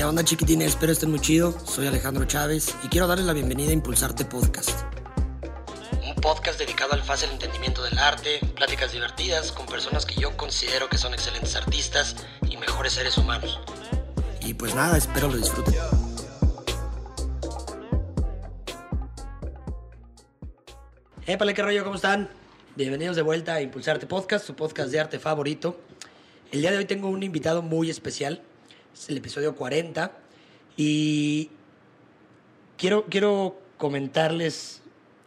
¿Qué onda chiquitines? Espero estén muy chido. Soy Alejandro Chávez y quiero darles la bienvenida a Impulsarte Podcast. Un podcast dedicado al fácil entendimiento del arte, pláticas divertidas con personas que yo considero que son excelentes artistas y mejores seres humanos. Y pues nada, espero lo disfruten. Épale, qué rollo, ¿cómo están? Bienvenidos de vuelta a Impulsarte Podcast, su podcast de arte favorito. El día de hoy tengo un invitado muy especial, es el episodio 40, y quiero, quiero comentarles,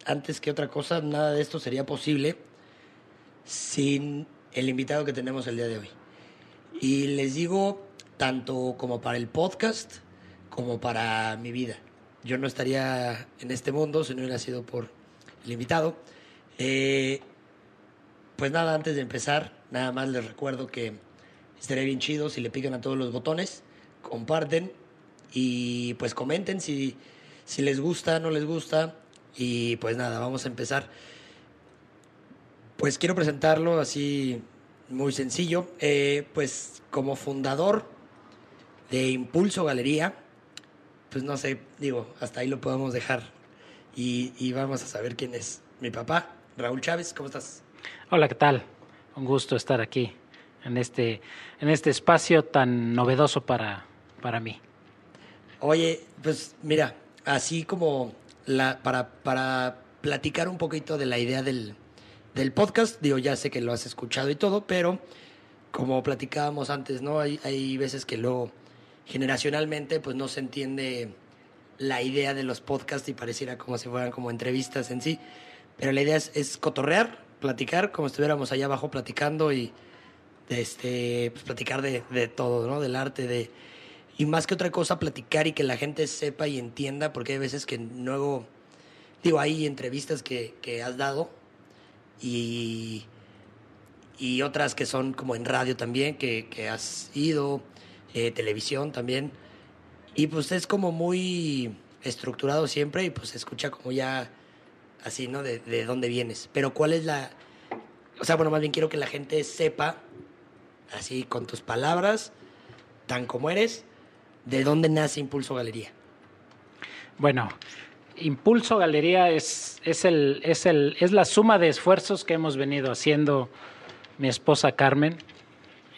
antes que otra cosa, nada de esto sería posible sin el invitado que tenemos el día de hoy. Y les digo, tanto como para el podcast, como para mi vida. Yo no estaría en este mundo si no hubiera sido por el invitado. Eh, pues nada, antes de empezar, nada más les recuerdo que estaría bien chido si le pican a todos los botones, comparten y pues comenten si, si les gusta, no les gusta. Y pues nada, vamos a empezar. Pues quiero presentarlo así muy sencillo. Eh, pues como fundador de Impulso Galería, pues no sé, digo, hasta ahí lo podemos dejar y, y vamos a saber quién es mi papá, Raúl Chávez. ¿Cómo estás? Hola, ¿qué tal? Un gusto estar aquí en este, en este espacio tan novedoso para, para mí. Oye, pues mira, así como la, para, para platicar un poquito de la idea del, del podcast, digo, ya sé que lo has escuchado y todo, pero como platicábamos antes, ¿no? Hay, hay veces que luego generacionalmente pues no se entiende la idea de los podcasts y pareciera como si fueran como entrevistas en sí, pero la idea es, es cotorrear, platicar, como estuviéramos allá abajo platicando y este, pues, platicar de, de todo, ¿no? Del arte, de... Y más que otra cosa, platicar y que la gente sepa y entienda, porque hay veces que luego, digo, hay entrevistas que, que has dado y, y otras que son como en radio también, que, que has ido, eh, televisión también. Y pues es como muy estructurado siempre y pues escucha como ya así, ¿no? De, de dónde vienes. Pero cuál es la... O sea, bueno, más bien quiero que la gente sepa, así con tus palabras, tan como eres, de dónde nace Impulso Galería. Bueno, Impulso Galería es, es, el, es, el, es la suma de esfuerzos que hemos venido haciendo mi esposa Carmen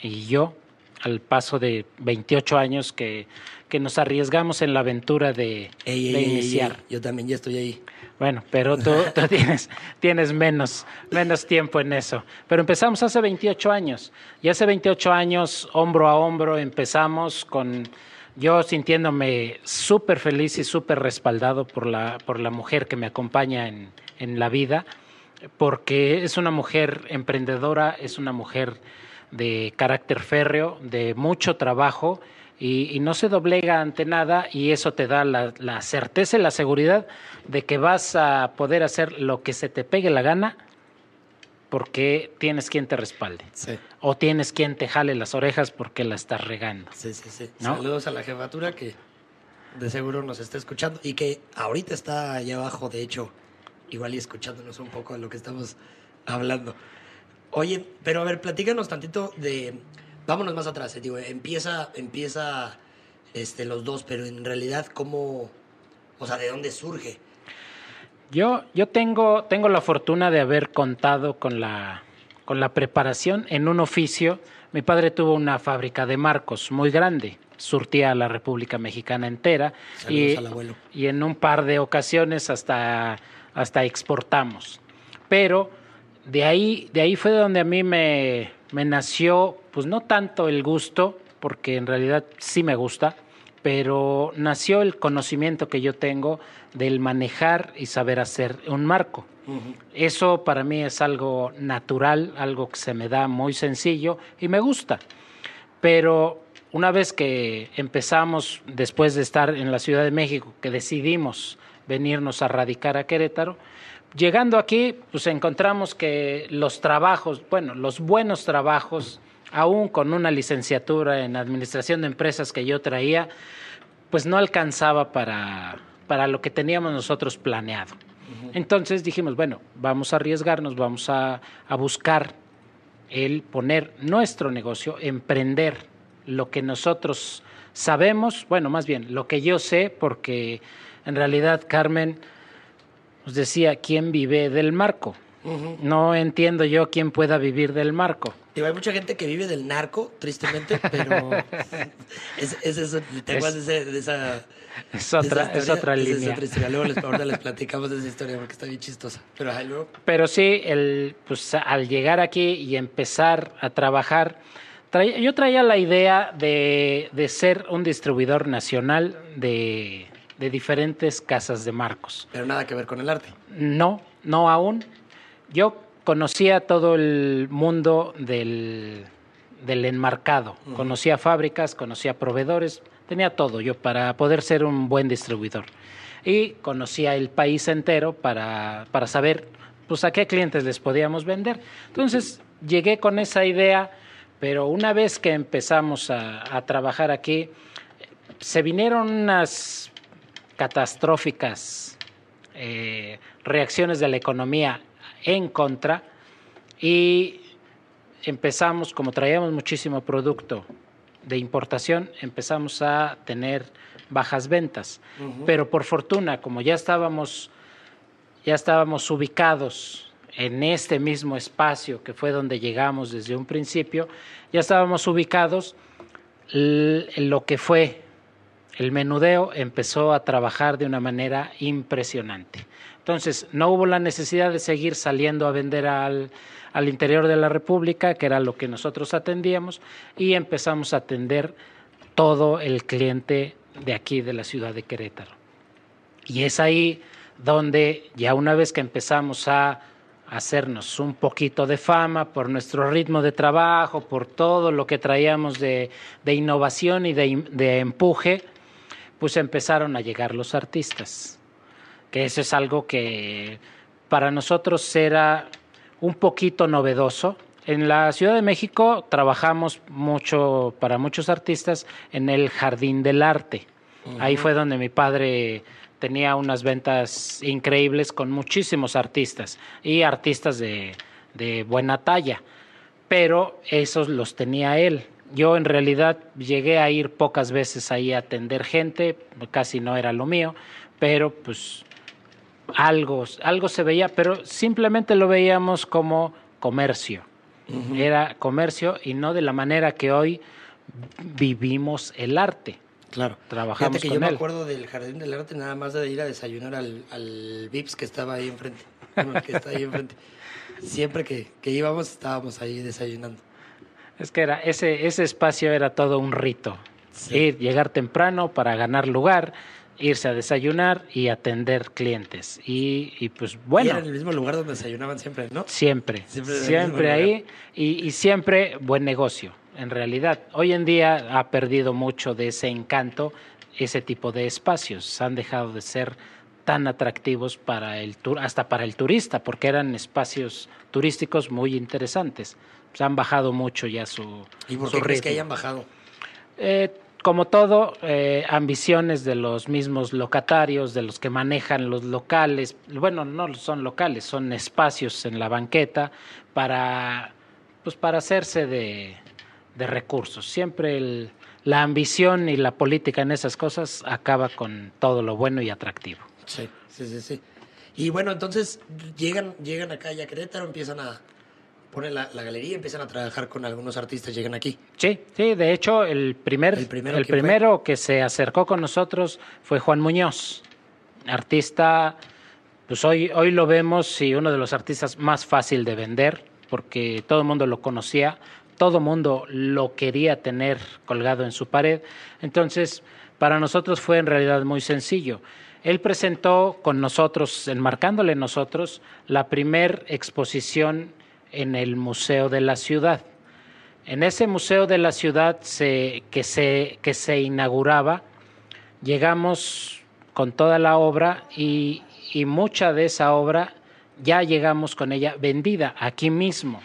y yo al paso de 28 años que, que nos arriesgamos en la aventura de, Ey, ey, de ey, ey, iniciar. ey, Yo también ya estoy ahí. Bueno, pero tú, tú tienes, tienes menos, menos tiempo en eso. Pero empezamos hace 28 años. Y hace 28 años, hombro a hombro, empezamos con yo sintiéndome súper feliz y súper respaldado por la, por la mujer que me acompaña en, en la vida, porque es una mujer emprendedora, es una mujer de carácter férreo, de mucho trabajo y, y no se doblega ante nada y eso te da la, la certeza y la seguridad de que vas a poder hacer lo que se te pegue la gana porque tienes quien te respalde Sí, o tienes quien te jale las orejas porque la estás regando. sí, sí. sí. ¿No? Saludos a la jefatura que de seguro nos está escuchando y que ahorita está allá abajo, de hecho, igual y escuchándonos un poco de lo que estamos hablando. Oye, pero a ver, platícanos tantito de... Vámonos más atrás, eh, digo, empieza, empieza este, los dos, pero en realidad, ¿cómo... O sea, ¿de dónde surge? Yo, yo tengo, tengo la fortuna de haber contado con la, con la preparación en un oficio. Mi padre tuvo una fábrica de marcos muy grande, surtía a la República Mexicana entera y, al abuelo. y en un par de ocasiones hasta, hasta exportamos. Pero de ahí, de ahí fue donde a mí me, me nació, pues no tanto el gusto, porque en realidad sí me gusta, pero nació el conocimiento que yo tengo del manejar y saber hacer un marco. Eso para mí es algo natural, algo que se me da muy sencillo y me gusta. Pero una vez que empezamos, después de estar en la Ciudad de México, que decidimos venirnos a radicar a Querétaro, llegando aquí, pues encontramos que los trabajos, bueno, los buenos trabajos, aún con una licenciatura en administración de empresas que yo traía, pues no alcanzaba para, para lo que teníamos nosotros planeado. Entonces dijimos, bueno, vamos a arriesgarnos, vamos a, a buscar el poner nuestro negocio, emprender lo que nosotros sabemos, bueno, más bien lo que yo sé, porque en realidad Carmen nos decía, ¿quién vive del marco? No entiendo yo quién pueda vivir del marco. hay mucha gente que vive del narco, tristemente, pero es, es eso, te acuerdas de, esa... Es otra, es otra línea. Es otra Luego les, ahora les platicamos de esa historia porque está bien chistosa. Pero, luego... pero sí, el, pues, al llegar aquí y empezar a trabajar, yo traía la idea de, de ser un distribuidor nacional de, de diferentes casas de marcos. Pero nada que ver con el arte. No, no aún. Yo conocía todo el mundo del, del enmarcado. Conocía fábricas, conocía proveedores, tenía todo yo para poder ser un buen distribuidor. Y conocía el país entero para, para saber pues, a qué clientes les podíamos vender. Entonces llegué con esa idea, pero una vez que empezamos a, a trabajar aquí, se vinieron unas catastróficas eh, reacciones de la economía en contra y empezamos, como traíamos muchísimo producto de importación, empezamos a tener bajas ventas. Pero por fortuna, como ya estábamos, ya estábamos ubicados en este mismo espacio que fue donde llegamos desde un principio, ya estábamos ubicados en lo que fue el menudeo empezó a trabajar de una manera impresionante. Entonces, no hubo la necesidad de seguir saliendo a vender al, interior de la República, que era lo que nosotros atendíamos, y empezamos a atender todo el cliente de aquí, de la ciudad de Querétaro. Y es ahí donde ya una vez que empezamos a hacernos un poquito de fama por nuestro ritmo de trabajo, por todo lo que traíamos de, innovación y de empuje, pues empezaron a llegar los artistas, que eso es algo que para nosotros era un poquito novedoso. En la Ciudad de México trabajamos mucho para muchos artistas en el Jardín del Arte. Ahí fue donde mi padre tenía unas ventas increíbles con muchísimos artistas y artistas de, de buena talla, pero esos los tenía él. Yo en realidad llegué a ir pocas veces ahí a atender gente, casi no era lo mío, pero pues algo, algo se veía, pero simplemente lo veíamos como comercio. Era comercio y no de la manera que hoy vivimos el arte. Claro. Trabajamos que yo me acuerdo del Jardín del Arte nada más de ir a desayunar al, al Vips que estaba ahí enfrente. que está ahí enfrente. Siempre que, que íbamos estábamos ahí desayunando. Es que era ese, ese espacio era todo un rito. Ir, llegar temprano para ganar lugar, irse a desayunar y atender clientes. Y, y pues bueno. era en el mismo lugar donde desayunaban siempre, ¿no? Siempre. Siempre, ahí. Y, y, siempre buen negocio, en realidad. Hoy en día ha perdido mucho de ese encanto ese tipo de espacios. Han dejado de ser tan atractivos para el hasta para el turista, porque eran espacios turísticos muy interesantes se han bajado mucho ya su. ¿Y por qué crees que hayan bajado? Eh, como todo, eh, ambiciones de los mismos locatarios, de los que manejan los locales, bueno, no son locales, son espacios en la banqueta para, pues para hacerse de, de recursos. Siempre el, la ambición y la política en esas cosas acaba con todo lo bueno y atractivo. Sí, sí, sí, sí. Y bueno, entonces llegan, llegan acá ya a Querétaro, empiezan a, ponen la, galería y empiezan a trabajar con algunos artistas, llegan aquí. Sí, sí, de hecho el, primer, el primero, que se acercó con nosotros fue Juan Muñoz, artista, pues hoy, hoy lo vemos y uno de los artistas más fácil de vender, porque todo el mundo lo conocía, todo el mundo lo quería tener colgado en su pared, entonces para nosotros fue en realidad muy sencillo. Él presentó con nosotros, enmarcándole nosotros, la primer exposición en el Museo de la Ciudad. En ese Museo de la Ciudad que, se, que se inauguraba, llegamos con toda la obra y, mucha de esa obra ya llegamos con ella vendida aquí mismo.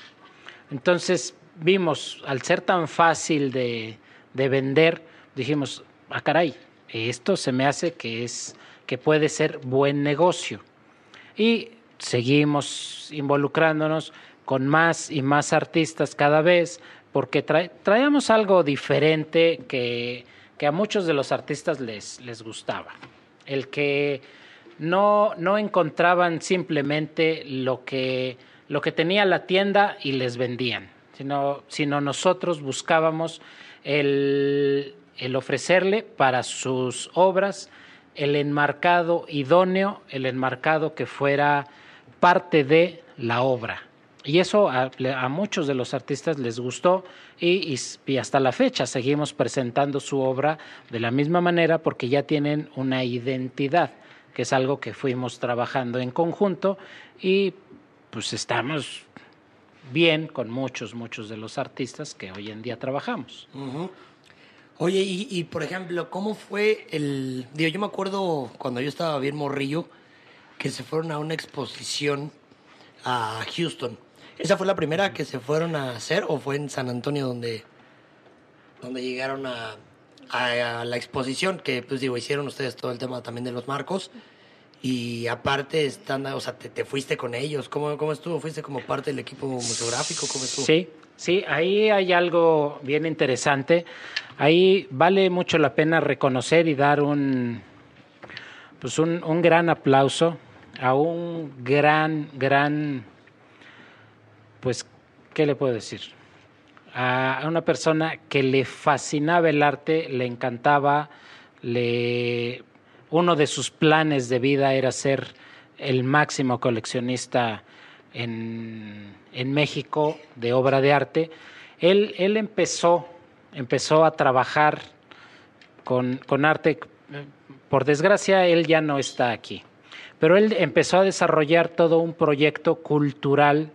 Entonces vimos, al ser tan fácil de, de vender, dijimos, ah caray, esto se me hace que es que puede ser buen negocio. Y seguimos involucrándonos con más y más artistas cada vez, porque traíamos algo diferente que, que, a muchos de los artistas les, les gustaba. El que no, no encontraban simplemente lo que, lo que tenía la tienda y les vendían, sino, sino nosotros buscábamos el, el ofrecerle para sus obras el enmarcado idóneo, el enmarcado que fuera parte de la obra. Y eso a, muchos de los artistas les gustó y, y, hasta la fecha seguimos presentando su obra de la misma manera porque ya tienen una identidad, que es algo que fuimos trabajando en conjunto y pues estamos bien con muchos, muchos de los artistas que hoy en día trabajamos. Oye, y, y, por ejemplo, ¿cómo fue el...? Digo, yo me acuerdo cuando yo estaba bien morrillo que se fueron a una exposición a Houston ¿Esa fue la primera que se fueron a hacer o fue en San Antonio donde, donde llegaron a, a, la exposición? Que pues digo, hicieron ustedes todo el tema también de los marcos. Y aparte, están, o sea, te, fuiste con ellos. ¿Cómo, ¿Cómo estuvo? ¿Fuiste como parte del equipo museográfico? ¿Cómo estuvo? Sí, sí, ahí hay algo bien interesante. Ahí vale mucho la pena reconocer y dar un, pues un, un gran aplauso a un gran, gran pues, ¿qué le puedo decir? A una persona que le fascinaba el arte, le encantaba, le, uno de sus planes de vida era ser el máximo coleccionista en, en México de obra de arte. Él, él empezó, empezó a trabajar con, con arte. Por desgracia, él ya no está aquí. Pero él empezó a desarrollar todo un proyecto cultural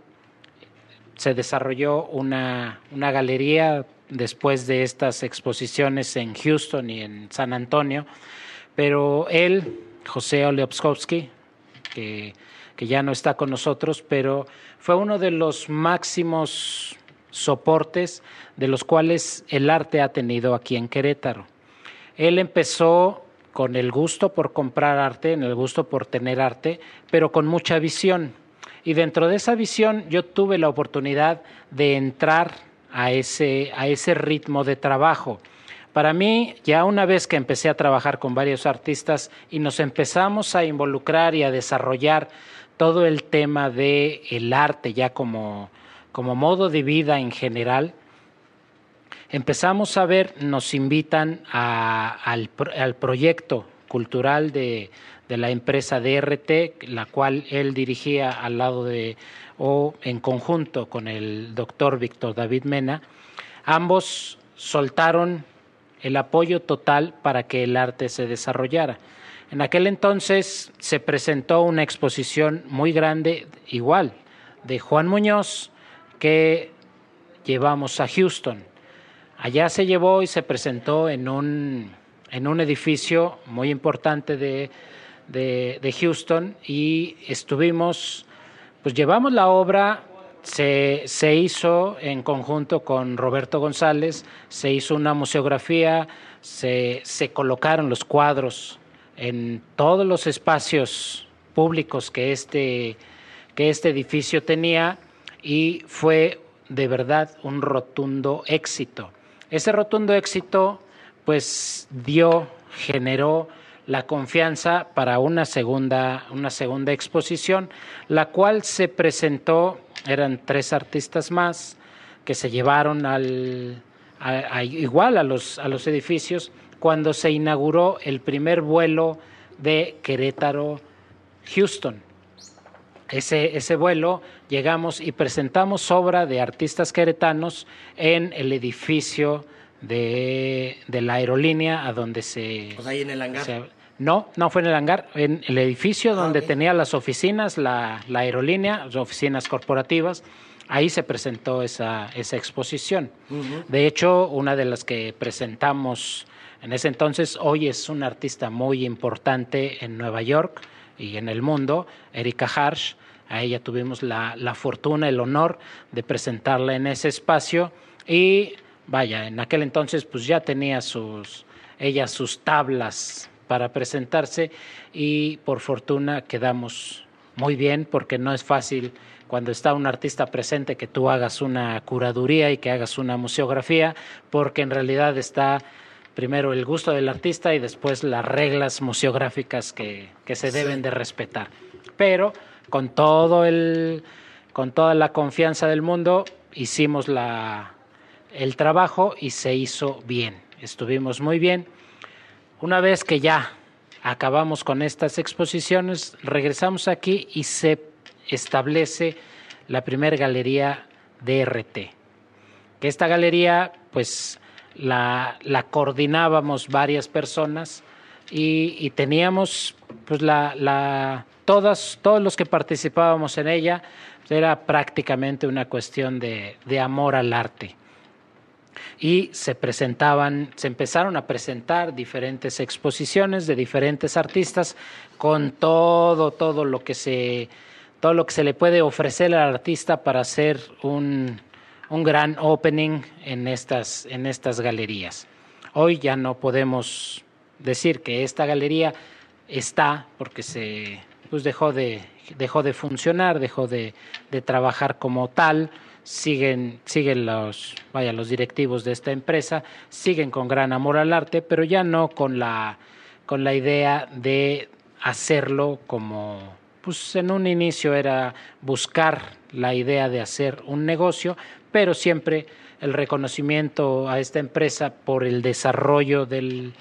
se desarrolló una, una galería después de estas exposiciones en Houston y en San Antonio, pero él, José Oleopskovsky, que, que ya no está con nosotros, pero fue uno de los máximos soportes de los cuales el arte ha tenido aquí en Querétaro. Él empezó con el gusto por comprar arte, en el gusto por tener arte, pero con mucha visión y dentro de esa visión yo tuve la oportunidad de entrar a ese, a ese ritmo de trabajo. Para mí, ya una vez que empecé a trabajar con varios artistas y nos empezamos a involucrar y a desarrollar todo el tema de el arte ya como, como modo de vida en general, empezamos a ver, nos invitan al, al proyecto cultural de, de la empresa DRT, la cual él dirigía al lado de o en conjunto con el doctor Víctor David Mena, ambos soltaron el apoyo total para que el arte se desarrollara. En aquel entonces se presentó una exposición muy grande, igual, de Juan Muñoz, que llevamos a Houston. Allá se llevó y se presentó en un, en un edificio muy importante de de, Houston y estuvimos, pues llevamos la obra, se, se, hizo en conjunto con Roberto González, se hizo una museografía, se, se colocaron los cuadros en todos los espacios públicos que este, que este edificio tenía y fue de verdad un rotundo éxito. Ese rotundo éxito pues dio, generó la confianza para una segunda, una segunda exposición, la cual se presentó, eran tres artistas más que se llevaron al, igual a los, a los edificios cuando se inauguró el primer vuelo de Querétaro Houston. Ese, ese vuelo llegamos y presentamos obra de artistas queretanos en el edificio de, de la aerolínea a donde se... Pues ahí en el hangar. no, no fue en el hangar, en el edificio ah, donde tenía las oficinas, la, la aerolínea, las oficinas corporativas. Ahí se presentó esa, esa exposición. De hecho, una de las que presentamos en ese entonces, hoy es una artista muy importante en Nueva York y en el mundo, Erika Harsh. A ella tuvimos la, la fortuna, el honor de presentarla en ese espacio y vaya, en aquel entonces pues ya tenía sus, ella sus tablas para presentarse y por fortuna quedamos muy bien porque no es fácil cuando está un artista presente que tú hagas una curaduría y que hagas una museografía, porque en realidad está primero el gusto del artista y después las reglas museográficas que, que se deben de respetar. Pero con todo el con toda la confianza del mundo hicimos la, el trabajo y se hizo bien. Estuvimos muy bien. Una vez que ya acabamos con estas exposiciones, regresamos aquí y se establece la primera galería DRT. Que esta galería, pues, la, coordinábamos varias personas y, teníamos, pues, la, todas, todos los que participábamos en ella, era prácticamente una cuestión de amor al arte y se presentaban, se empezaron a presentar diferentes exposiciones de diferentes artistas con todo, todo lo que se, todo lo que se le puede ofrecer al artista para hacer un, un gran opening en estas, en estas galerías. Hoy ya no podemos decir que esta galería está porque se pues dejó de, dejó de funcionar, dejó de, de trabajar como tal siguen, siguen los, vaya, los directivos de esta empresa, siguen con gran amor al arte, pero ya no con la, con la idea de hacerlo como, pues en un inicio era buscar la idea de hacer un negocio, pero siempre el reconocimiento a esta empresa por el desarrollo del,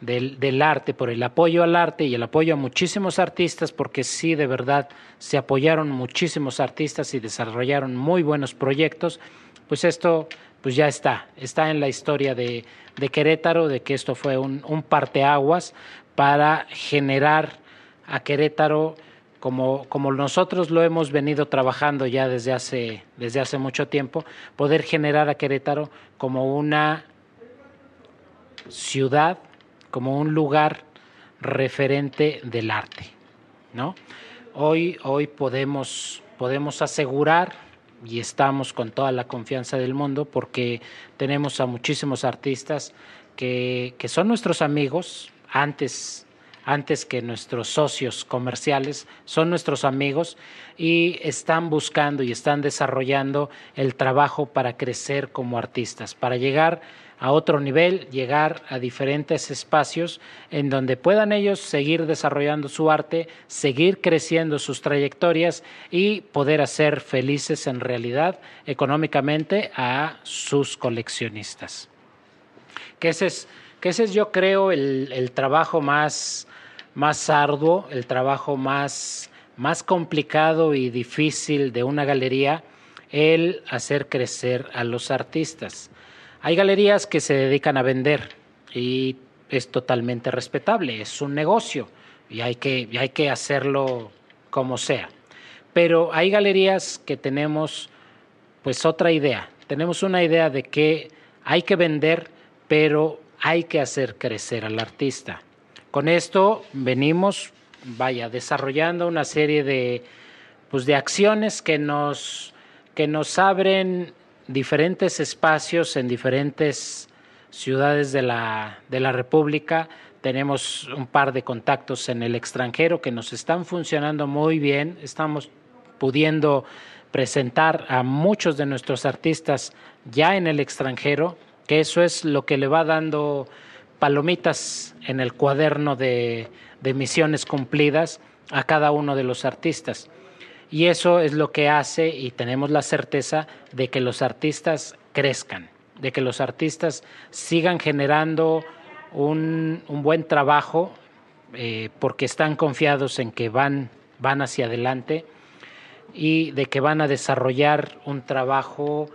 del, arte, por el apoyo al arte y el apoyo a muchísimos artistas, porque sí, de verdad, se apoyaron muchísimos artistas y desarrollaron muy buenos proyectos, pues esto pues ya está, está en la historia de, de Querétaro, de que esto fue un, un parteaguas para generar a Querétaro como, como nosotros lo hemos venido trabajando ya desde hace, desde hace mucho tiempo, poder generar a Querétaro como una ciudad como un lugar referente del arte, ¿no? Hoy, hoy podemos, podemos asegurar y estamos con toda la confianza del mundo porque tenemos a muchísimos artistas que, que son nuestros amigos antes antes que nuestros socios comerciales, son nuestros amigos y están buscando y están desarrollando el trabajo para crecer como artistas, para llegar a otro nivel, llegar a diferentes espacios en donde puedan ellos seguir desarrollando su arte, seguir creciendo sus trayectorias y poder hacer felices en realidad económicamente a sus coleccionistas. Que ese es, que ese es yo creo el, el trabajo más, más arduo, el trabajo más, más complicado y difícil de una galería, el hacer crecer a los artistas hay galerías que se dedican a vender y es totalmente respetable, es un negocio y hay que, hay que hacerlo como sea. Pero hay galerías que tenemos pues otra idea, tenemos una idea de que hay que vender, pero hay que hacer crecer al artista. Con esto venimos, vaya, desarrollando una serie de, pues, de acciones que nos, que nos abren diferentes espacios en diferentes ciudades de la, de la República. Tenemos un par de contactos en el extranjero que nos están funcionando muy bien. Estamos pudiendo presentar a muchos de nuestros artistas ya en el extranjero, que eso es lo que le va dando palomitas en el cuaderno de, de misiones cumplidas a cada uno de los artistas. Y eso es lo que hace y tenemos la certeza de que los artistas crezcan, de que los artistas sigan generando un, un buen trabajo eh, porque están confiados en que van, van hacia adelante y de que van a desarrollar un trabajo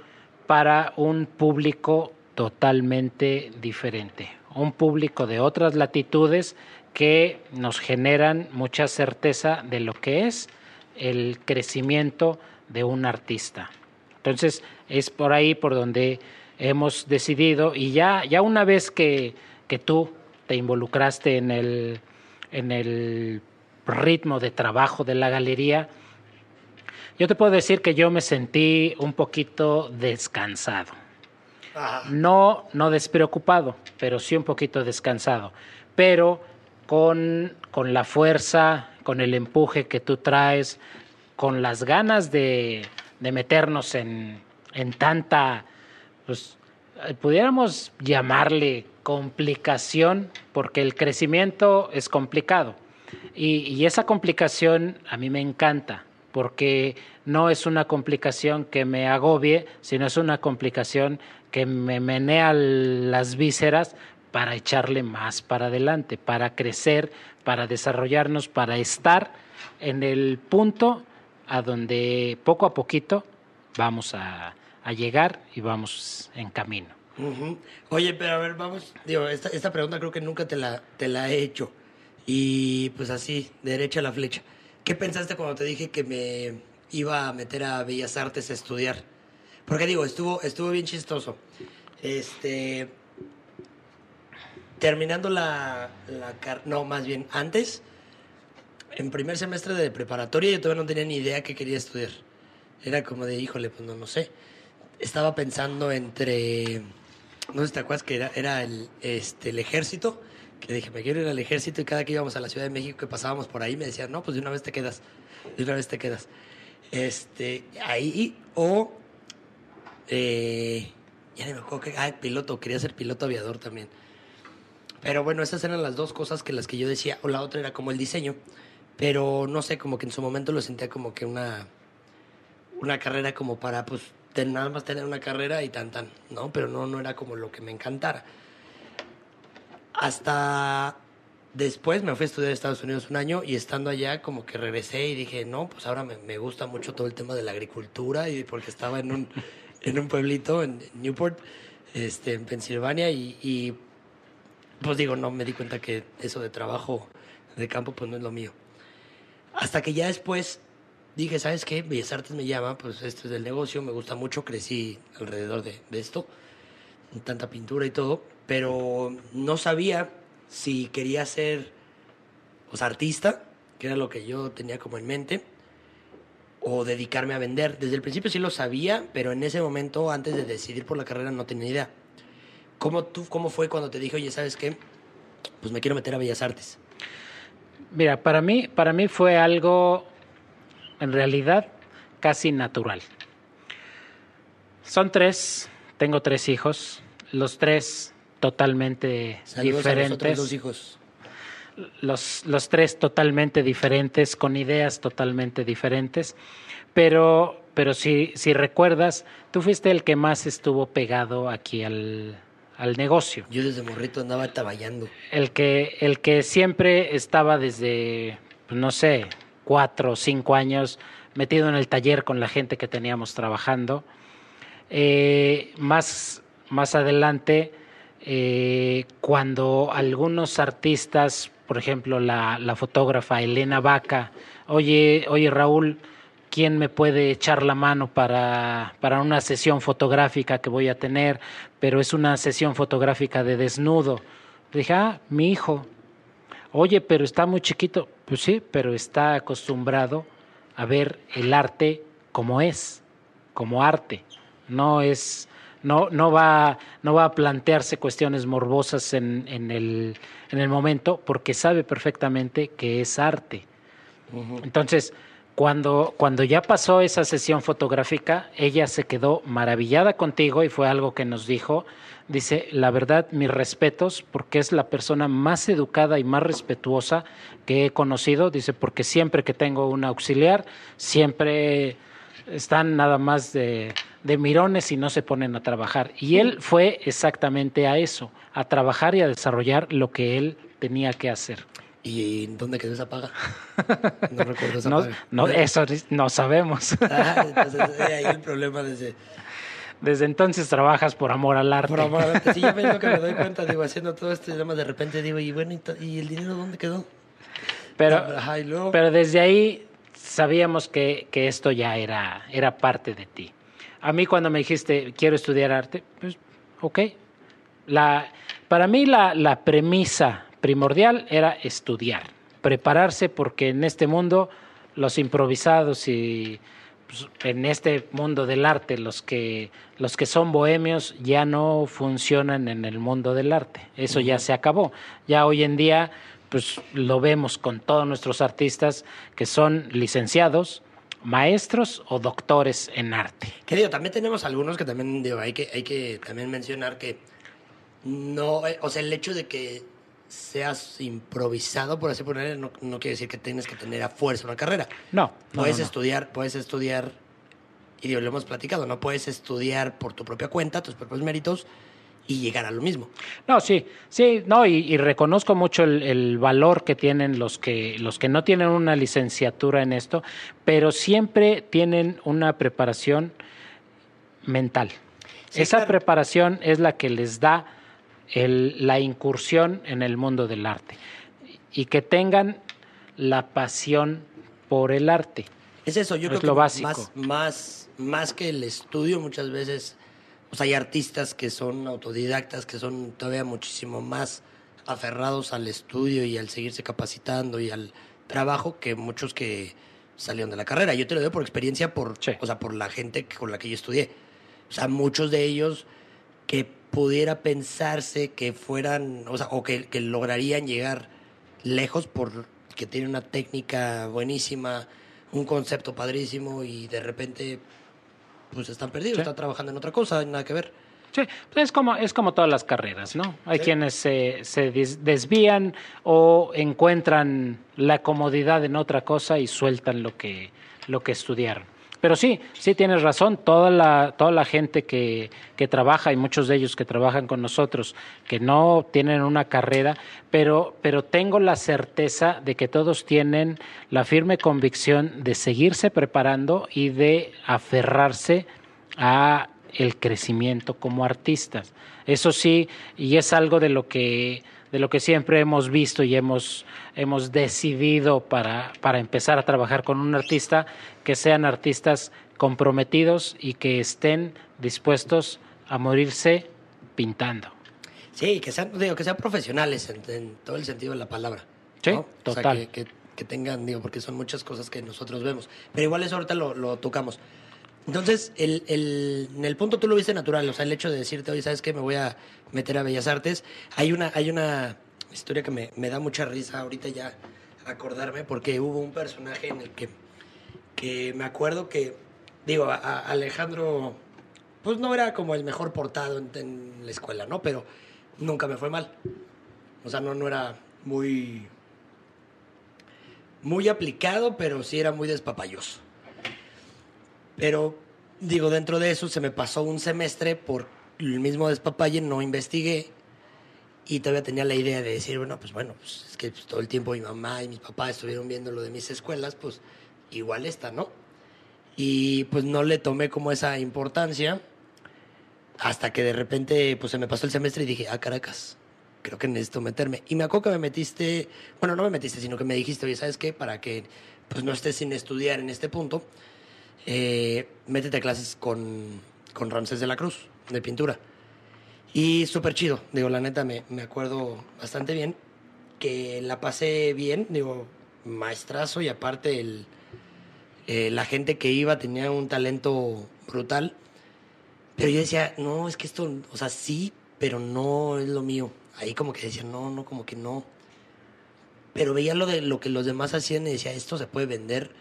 para un público totalmente diferente, un público de otras latitudes que nos generan mucha certeza de lo que es el crecimiento de un artista. Entonces, es por ahí por donde hemos decidido y ya, ya una vez que, que tú te involucraste en el, en el ritmo de trabajo de la galería, yo te puedo decir que yo me sentí un poquito descansado. No, no despreocupado, pero sí un poquito descansado. Pero con, con la fuerza con el empuje que tú traes, con las ganas de, de meternos en, en tanta, pues, eh, pudiéramos llamarle complicación, porque el crecimiento es complicado. Y, y, esa complicación a mí me encanta, porque no es una complicación que me agobie, sino es una complicación que me menea las vísceras para echarle más para adelante, para crecer, para desarrollarnos, para estar en el punto a donde poco a poquito vamos a, a llegar y vamos en camino. Uh -huh. Oye, pero a ver, vamos, digo, esta, esta pregunta creo que nunca te la, te la he hecho. Y pues así, derecha a la flecha. ¿Qué pensaste cuando te dije que me iba a meter a Bellas Artes a estudiar? Porque digo, estuvo, estuvo bien chistoso. Este. Terminando la, la. No, más bien, antes, en primer semestre de preparatoria, yo todavía no tenía ni idea qué quería estudiar. Era como de, híjole, pues no, no sé. Estaba pensando entre. No sé si te acuerdas que era, era el, este, el ejército. Que dije, me quiero ir al ejército. Y cada que íbamos a la Ciudad de México, que pasábamos por ahí, me decían, no, pues de una vez te quedas. De una vez te quedas. Este, ahí, o. Eh, ya ni me acuerdo que. Ah, piloto, quería ser piloto aviador también. Pero bueno, esas eran las dos cosas que las que yo decía. O la otra era como el diseño. Pero no sé, como que en su momento lo sentía como que una. Una carrera como para, pues, nada más tener una carrera y tan, tan, ¿no? Pero no, no era como lo que me encantara. Hasta después me fui a estudiar a Estados Unidos un año y estando allá como que regresé y dije, no, pues ahora me, me gusta mucho todo el tema de la agricultura y porque estaba en un, en un pueblito en Newport, este, en Pensilvania y pues digo, no, me di cuenta que eso de trabajo de campo pues no es lo mío. Hasta que ya después dije, ¿sabes qué? Bellas Artes me llama, pues esto es del negocio, me gusta mucho, crecí alrededor de, de esto, tanta pintura y todo, pero no sabía si quería ser pues, artista, que era lo que yo tenía como en mente, o dedicarme a vender. Desde el principio sí lo sabía, pero en ese momento, antes de decidir por la carrera, no tenía idea. ¿Cómo, tú, cómo fue cuando te dije, oye, ¿sabes qué? Pues me quiero meter a Bellas Artes. Mira, para mí, para mí fue algo, en realidad, casi natural. Son tres, tengo tres hijos, los tres totalmente Saludos diferentes. A los, hijos. Los, los tres totalmente diferentes, con ideas totalmente diferentes, pero, pero si, si recuerdas, tú fuiste el que más estuvo pegado aquí al, al negocio. Yo desde morrito andaba taballando. El que, el que siempre estaba desde, pues, no sé, cuatro o cinco años metido en el taller con la gente que teníamos trabajando. Eh, más, más adelante, eh, cuando algunos artistas, por ejemplo, la, la, fotógrafa Elena Vaca, oye, oye Raúl, ¿quién me puede echar la mano para, para una sesión fotográfica que voy a tener? Pero es una sesión fotográfica de desnudo. Dije, ah, mi hijo. Oye, pero está muy chiquito. Pues sí, pero está acostumbrado a ver el arte como es, como arte. No es, no, no, va, no va a plantearse cuestiones morbosas en, en, el, en el momento porque sabe perfectamente que es arte. Uh -huh. Entonces, cuando, cuando ya pasó esa sesión fotográfica, ella se quedó maravillada contigo y fue algo que nos dijo. Dice, la verdad, mis respetos, porque es la persona más educada y más respetuosa que he conocido. Dice, porque siempre que tengo un auxiliar, siempre están nada más de, de mirones y no se ponen a trabajar. Y él fue exactamente a eso, a trabajar y a desarrollar lo que él tenía que hacer. ¿Y dónde quedó esa paga? No recuerdo esa no, paga. No, eso no sabemos. Ah, entonces ahí el problema desde... Desde entonces trabajas por amor al arte. Por amor al arte. Sí, ya ves lo que me doy cuenta, digo, haciendo todo y además de repente digo, y bueno, ¿y, ¿y el dinero dónde quedó? Pero, Ajá, y luego... pero desde ahí sabíamos que, que esto ya era, era parte de ti. A mí cuando me dijiste, quiero estudiar arte, pues, ok. La, para mí la, la premisa primordial era estudiar, prepararse, porque en este mundo los improvisados y pues, en este mundo del arte los que los que son bohemios ya no funcionan en el mundo del arte. Eso ya se acabó. Ya hoy en día pues lo vemos con todos nuestros artistas que son licenciados, maestros o doctores en arte. Que digo, también tenemos algunos que también, digo, hay que, hay que también mencionar que no, eh, o sea, el hecho de que seas improvisado, por así ponerlo, no, no quiere decir que tienes que tener a fuerza una carrera. No, no, puedes no, estudiar, puedes estudiar, y digo, lo hemos platicado, no puedes estudiar por tu propia cuenta, tus propios méritos, y llegar a lo mismo. No, sí, sí, no, y, y reconozco mucho el, el valor que tienen los que, los que no tienen una licenciatura en esto, pero siempre tienen una preparación mental. Sí, Esa claro. preparación es la que les da el- la incursión en el mundo del arte y que tengan la pasión por el arte. Es eso, yo Es creo lo que básico. Más, más, más que el estudio, muchas veces, sea, hay artistas que son autodidactas, que son todavía muchísimo más aferrados al estudio y al seguirse capacitando y al trabajo que muchos que salieron de la carrera. Yo te lo doy por experiencia, por, Sí. o sea, por la gente con la que yo estudié. O sea, muchos de ellos que pudiera pensarse que fueran, o sea, o que, que lograrían llegar lejos porque tienen una técnica buenísima, un concepto padrísimo y de repente pues están perdidos, Sí. están trabajando en otra cosa, nada que ver. Sí, pues es como, es como todas las carreras, ¿no? Hay Sí. quienes se, se des- desvían o encuentran la comodidad en otra cosa y sueltan lo que, lo que estudiaron. Pero sí, sí tienes razón, toda la, toda la gente que, que trabaja, y muchos de ellos que trabajan con nosotros, que no tienen una carrera, pero, pero tengo la certeza de que todos tienen la firme convicción de seguirse preparando y de aferrarse a el crecimiento como artistas. Eso sí, y es algo de lo que de lo que siempre hemos visto y hemos, hemos decidido para, para empezar a trabajar con un artista, que sean artistas comprometidos y que estén dispuestos a morirse pintando. Sí, que sean, digo, que sean profesionales en, en todo el sentido de la palabra. Sí, ¿no? O sea, total. que, que- que tengan, digo, porque son muchas cosas que nosotros vemos. Pero igual eso ahorita lo, lo tocamos. Entonces, el, el- en el punto tú lo viste natural, o sea, el hecho de decirte, oye, ¿sabes qué? Me voy a meter a Bellas Artes. Hay una, hay una historia que me, me da mucha risa ahorita ya acordarme, porque hubo un personaje en el que, que me acuerdo que, digo, a- Alejandro, pues no era como el mejor portado en, la escuela, ¿no? Pero nunca me fue mal. O sea, no, no era muy, muy aplicado, pero sí era muy despapayoso. Pero, digo, dentro de eso se me pasó un semestre por el mismo despapalle, no investigué y todavía tenía la idea de decir, bueno, pues bueno, pues es que pues, todo el tiempo mi mamá y mis papás estuvieron viendo lo de mis escuelas, pues igual esta, ¿no? Y pues no le tomé como esa importancia hasta que de repente pues se me pasó el semestre y dije, ah, Caracas, creo que necesito meterme. Y me acuerdo que me metiste, bueno, no me metiste, sino que me dijiste, oye, ¿sabes qué? Para que pues no estés sin estudiar en este punto, eh, métete a clases con, con Ramsés de la Cruz, de pintura. Y súper chido, digo, la neta me, me acuerdo bastante bien, que la pasé bien, digo, maestrazo y aparte el, eh, la gente que iba tenía un talento brutal. Pero yo decía, no, es que esto, o sea, sí, pero no es lo mío. Ahí como que decía, no, no, como que no. Pero veía lo de lo que los demás hacían y decía, esto se puede vender,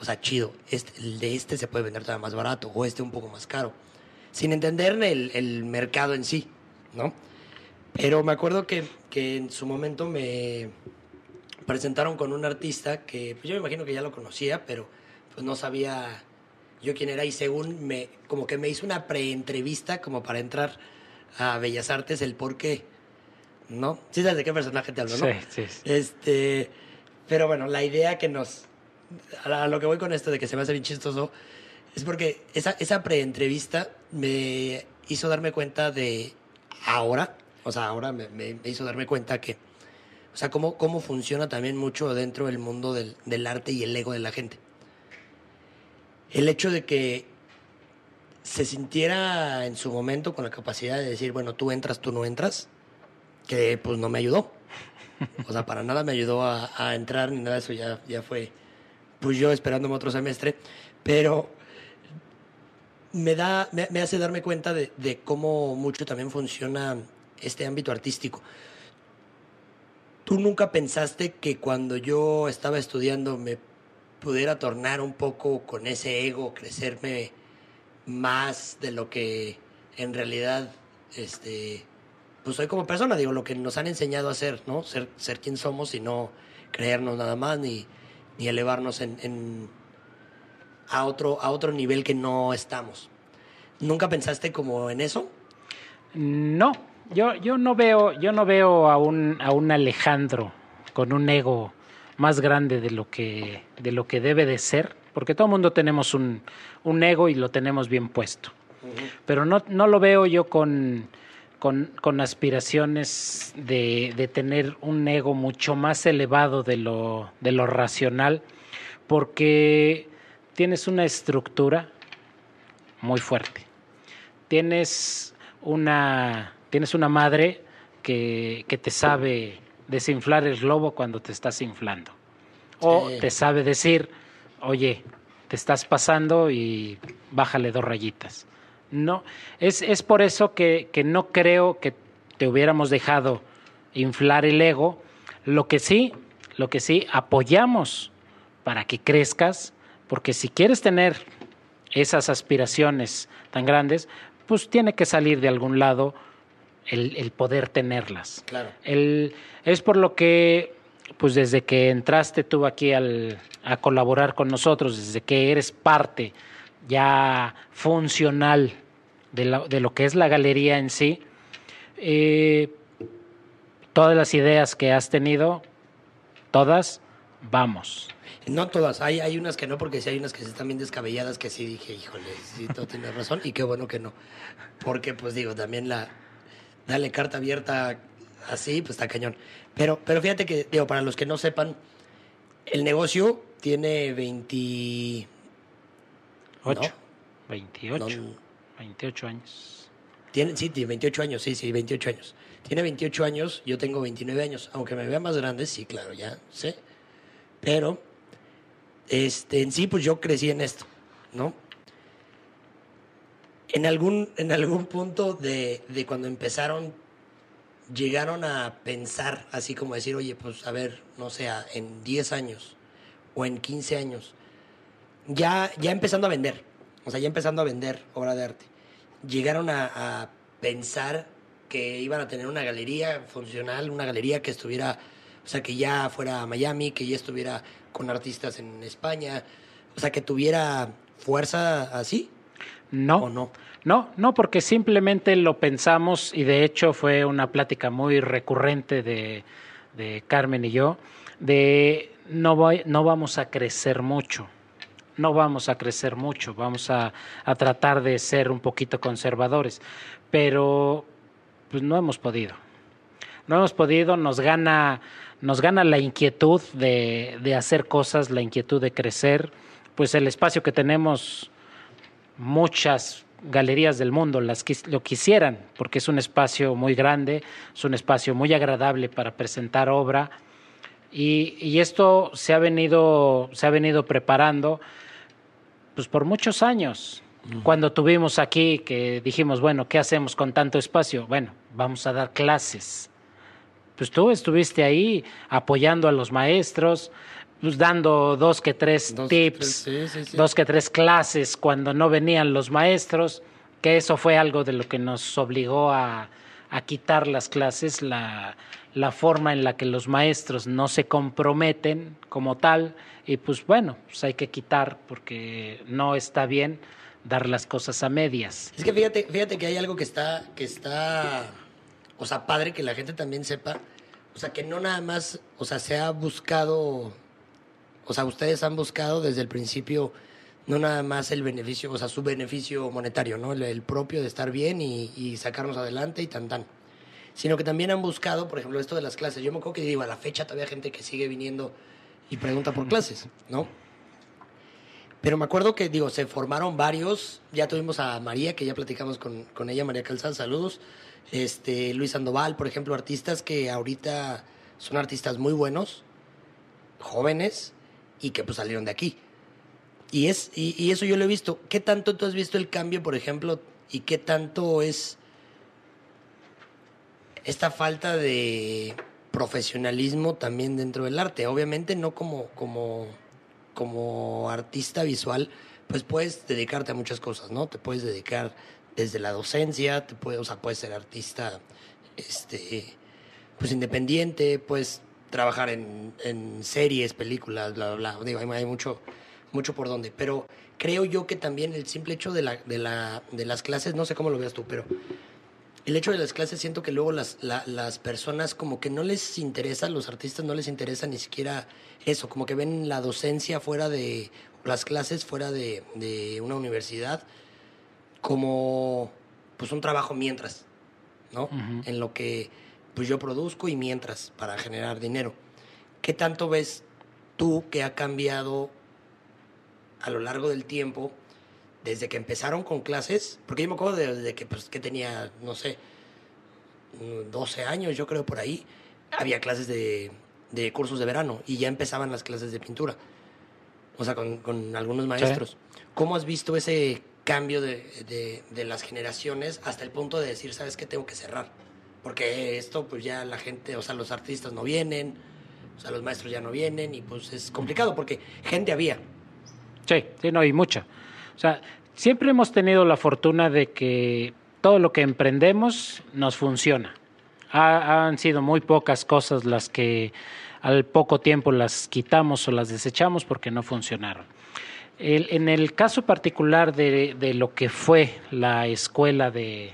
o sea, chido. Este, el de este se puede vender todavía más barato o este un poco más caro. Sin entender el, el mercado en sí, ¿no? Pero me acuerdo que, que en su momento me presentaron con un artista que pues yo me imagino que ya lo conocía, pero pues no sabía yo quién era y según me, como que me hizo una preentrevista como para entrar a Bellas Artes, el por qué, ¿no? Sí sabes de qué personaje te hablo, ¿no? Sí, sí, sí. Este, pero bueno, la idea que nos, a lo que voy con esto de que se me hace bien chistoso, es porque esa, esa preentrevista me hizo darme cuenta de ahora, o sea, ahora me, me- me hizo darme cuenta que, o sea, cómo, cómo funciona también mucho dentro del mundo del, del arte y el ego de la gente. El hecho de que se sintiera en su momento con la capacidad de decir, bueno, tú entras, tú no entras, que pues no me ayudó. O sea, para nada me ayudó a, entrar ni nada de eso, ya, ya fue pues yo esperándome otro semestre, pero me, da, me, me hace darme cuenta de cómo mucho también funciona este ámbito artístico. ¿Tú nunca pensaste que cuando yo estaba estudiando me pudiera tornar un poco con ese ego, crecerme más de lo que en realidad este pues soy como persona, digo, lo que nos han enseñado a ser, ¿no? Ser, ser quien somos y no creernos nada más ni, ni elevarnos en, en, a, otro, a otro nivel que no estamos. ¿Nunca pensaste como en eso? No, yo, yo no veo, yo no veo a un, a un Alejandro con un ego más grande de lo que, de lo que debe de ser, porque todo el mundo tenemos un, un ego y lo tenemos bien puesto. Pero no, no lo veo yo con, con, con aspiraciones de, de, tener un ego mucho más elevado de lo, de lo racional, porque tienes una estructura muy fuerte. Tienes una, tienes una madre que, que te sabe desinflar el globo cuando te estás inflando. O te sabe decir, oye, te estás pasando y bájale dos rayitas. No, es, es por eso que, que no creo que te hubiéramos dejado inflar el ego. Lo que sí, lo que sí, apoyamos para que crezcas, porque si quieres tener esas aspiraciones tan grandes, pues tiene que salir de algún lado el, el poder tenerlas. Claro. El, es por lo que, pues desde que entraste tú aquí al, a colaborar con nosotros, desde que eres parte ya funcional de, la, de lo que es la galería en sí, eh, todas las ideas que has tenido, todas, vamos. No todas, hay, hay unas que no, porque sí hay unas que están bien descabelladas que sí dije, híjole, sí, tú tienes razón, y qué bueno que no. Porque, pues digo, también la, darle carta abierta así, pues está cañón. Pero, pero fíjate que, digo, para los que no sepan, el negocio tiene 20... 8, ¿no? 28, no, 28 años. Tiene, sí, tiene 28 años, sí, sí, 28 años. Tiene 28 años, yo tengo 29 años. Aunque me vea más grande, sí, claro, ya sé. Pero, este, en sí, pues yo crecí en esto, ¿no? En algún, en algún punto de, de cuando empezaron, llegaron a pensar así como decir, oye, pues a ver, no sé, en 10 años o en 15 años, ya, ya empezando a vender, o sea, ya empezando a vender obra de arte, llegaron a, a pensar que iban a tener una galería funcional, una galería que estuviera, o sea, que ya fuera a Miami, que ya estuviera con artistas en España, o sea, que tuviera fuerza así. No, ¿O no? no, no, porque simplemente lo pensamos y de hecho fue una plática muy recurrente de, de Carmen y yo, de no, voy, no vamos a crecer mucho, no vamos a crecer mucho, vamos a, a tratar de ser un poquito conservadores, pero pues no hemos podido. No hemos podido, nos gana, nos gana la inquietud de, de hacer cosas, la inquietud de crecer, pues el espacio que tenemos muchas galerías del mundo las lo quisieran, porque es un espacio muy grande, es un espacio muy agradable para presentar obra. Y, y, esto se ha venido, se ha venido preparando pues, por muchos años. Cuando tuvimos aquí que dijimos, bueno, ¿qué hacemos con tanto espacio? Bueno, vamos a dar clases. Pues tú estuviste ahí apoyando a los maestros, pues dando dos que tres Dos, tips, tres, sí, sí, sí. dos que tres clases cuando no venían los maestros, que eso fue algo de lo que nos obligó a, a quitar las clases, la, la, forma en la que los maestros no se comprometen como tal, y pues bueno, pues hay que quitar porque no está bien dar las cosas a medias. Es que fíjate, fíjate que hay algo que está, que está, o sea, padre que la gente también sepa, o sea, que no nada más, o sea, se ha buscado o sea, ustedes han buscado desde el principio no nada más el beneficio, o sea, su beneficio monetario, ¿no? El, propio de estar bien y, y, sacarnos adelante y tan tan. Sino que también han buscado, por ejemplo, esto de las clases. Yo me acuerdo que digo, a la fecha todavía hay gente que sigue viniendo y pregunta por clases, ¿no? Pero me acuerdo que, digo, se formaron varios. Ya tuvimos a María, que ya platicamos con, con ella, María Calzán, saludos. Este, Luis Sandoval, por ejemplo, artistas que ahorita son artistas muy buenos, jóvenes, y que pues salieron de aquí. Y, es, y, eso yo lo he visto. ¿Qué tanto tú has visto el cambio, por ejemplo, y qué tanto es esta falta de, profesionalismo también dentro del arte. Obviamente no como, como, como artista visual, pues puedes dedicarte a muchas cosas, ¿no? Te puedes dedicar desde la docencia, te puedes, o sea, puedes ser artista este, pues independiente, puedes trabajar en, en series, películas, bla, bla, bla. Digo, hay, hay mucho, mucho por donde. Pero creo yo que también el simple hecho de, la, de, la, de las clases, no sé cómo lo veas tú, pero el hecho de las clases siento que luego las, la, las personas como que no les interesa, los artistas no les interesa ni siquiera eso, como que ven la docencia fuera de, las clases fuera de, de una universidad como pues un trabajo mientras, ¿no? En lo que pues yo produzco y mientras para generar dinero. ¿Qué tanto ves tú que ha cambiado a lo largo del tiempo desde que empezaron con clases? Porque yo me acuerdo desde que, pues, que tenía, no sé, 12 años, yo creo por ahí, había clases de, de cursos de verano y ya empezaban las clases de pintura. O sea, con, con algunos maestros. Sí. ¿Cómo has visto ese cambio de, de, de, las generaciones hasta el punto de decir, ¿sabes qué? Tengo que cerrar. Porque esto, pues ya la gente, o sea, los artistas no vienen, o sea, los maestros ya no vienen y pues es complicado porque gente había. Sí, sí, no, y mucha. O sea, siempre hemos tenido la fortuna de que todo lo que emprendemos nos funciona. Ha, han sido muy pocas cosas las que al poco tiempo las quitamos o las desechamos porque no funcionaron. En el caso particular de, lo que fue la escuela de,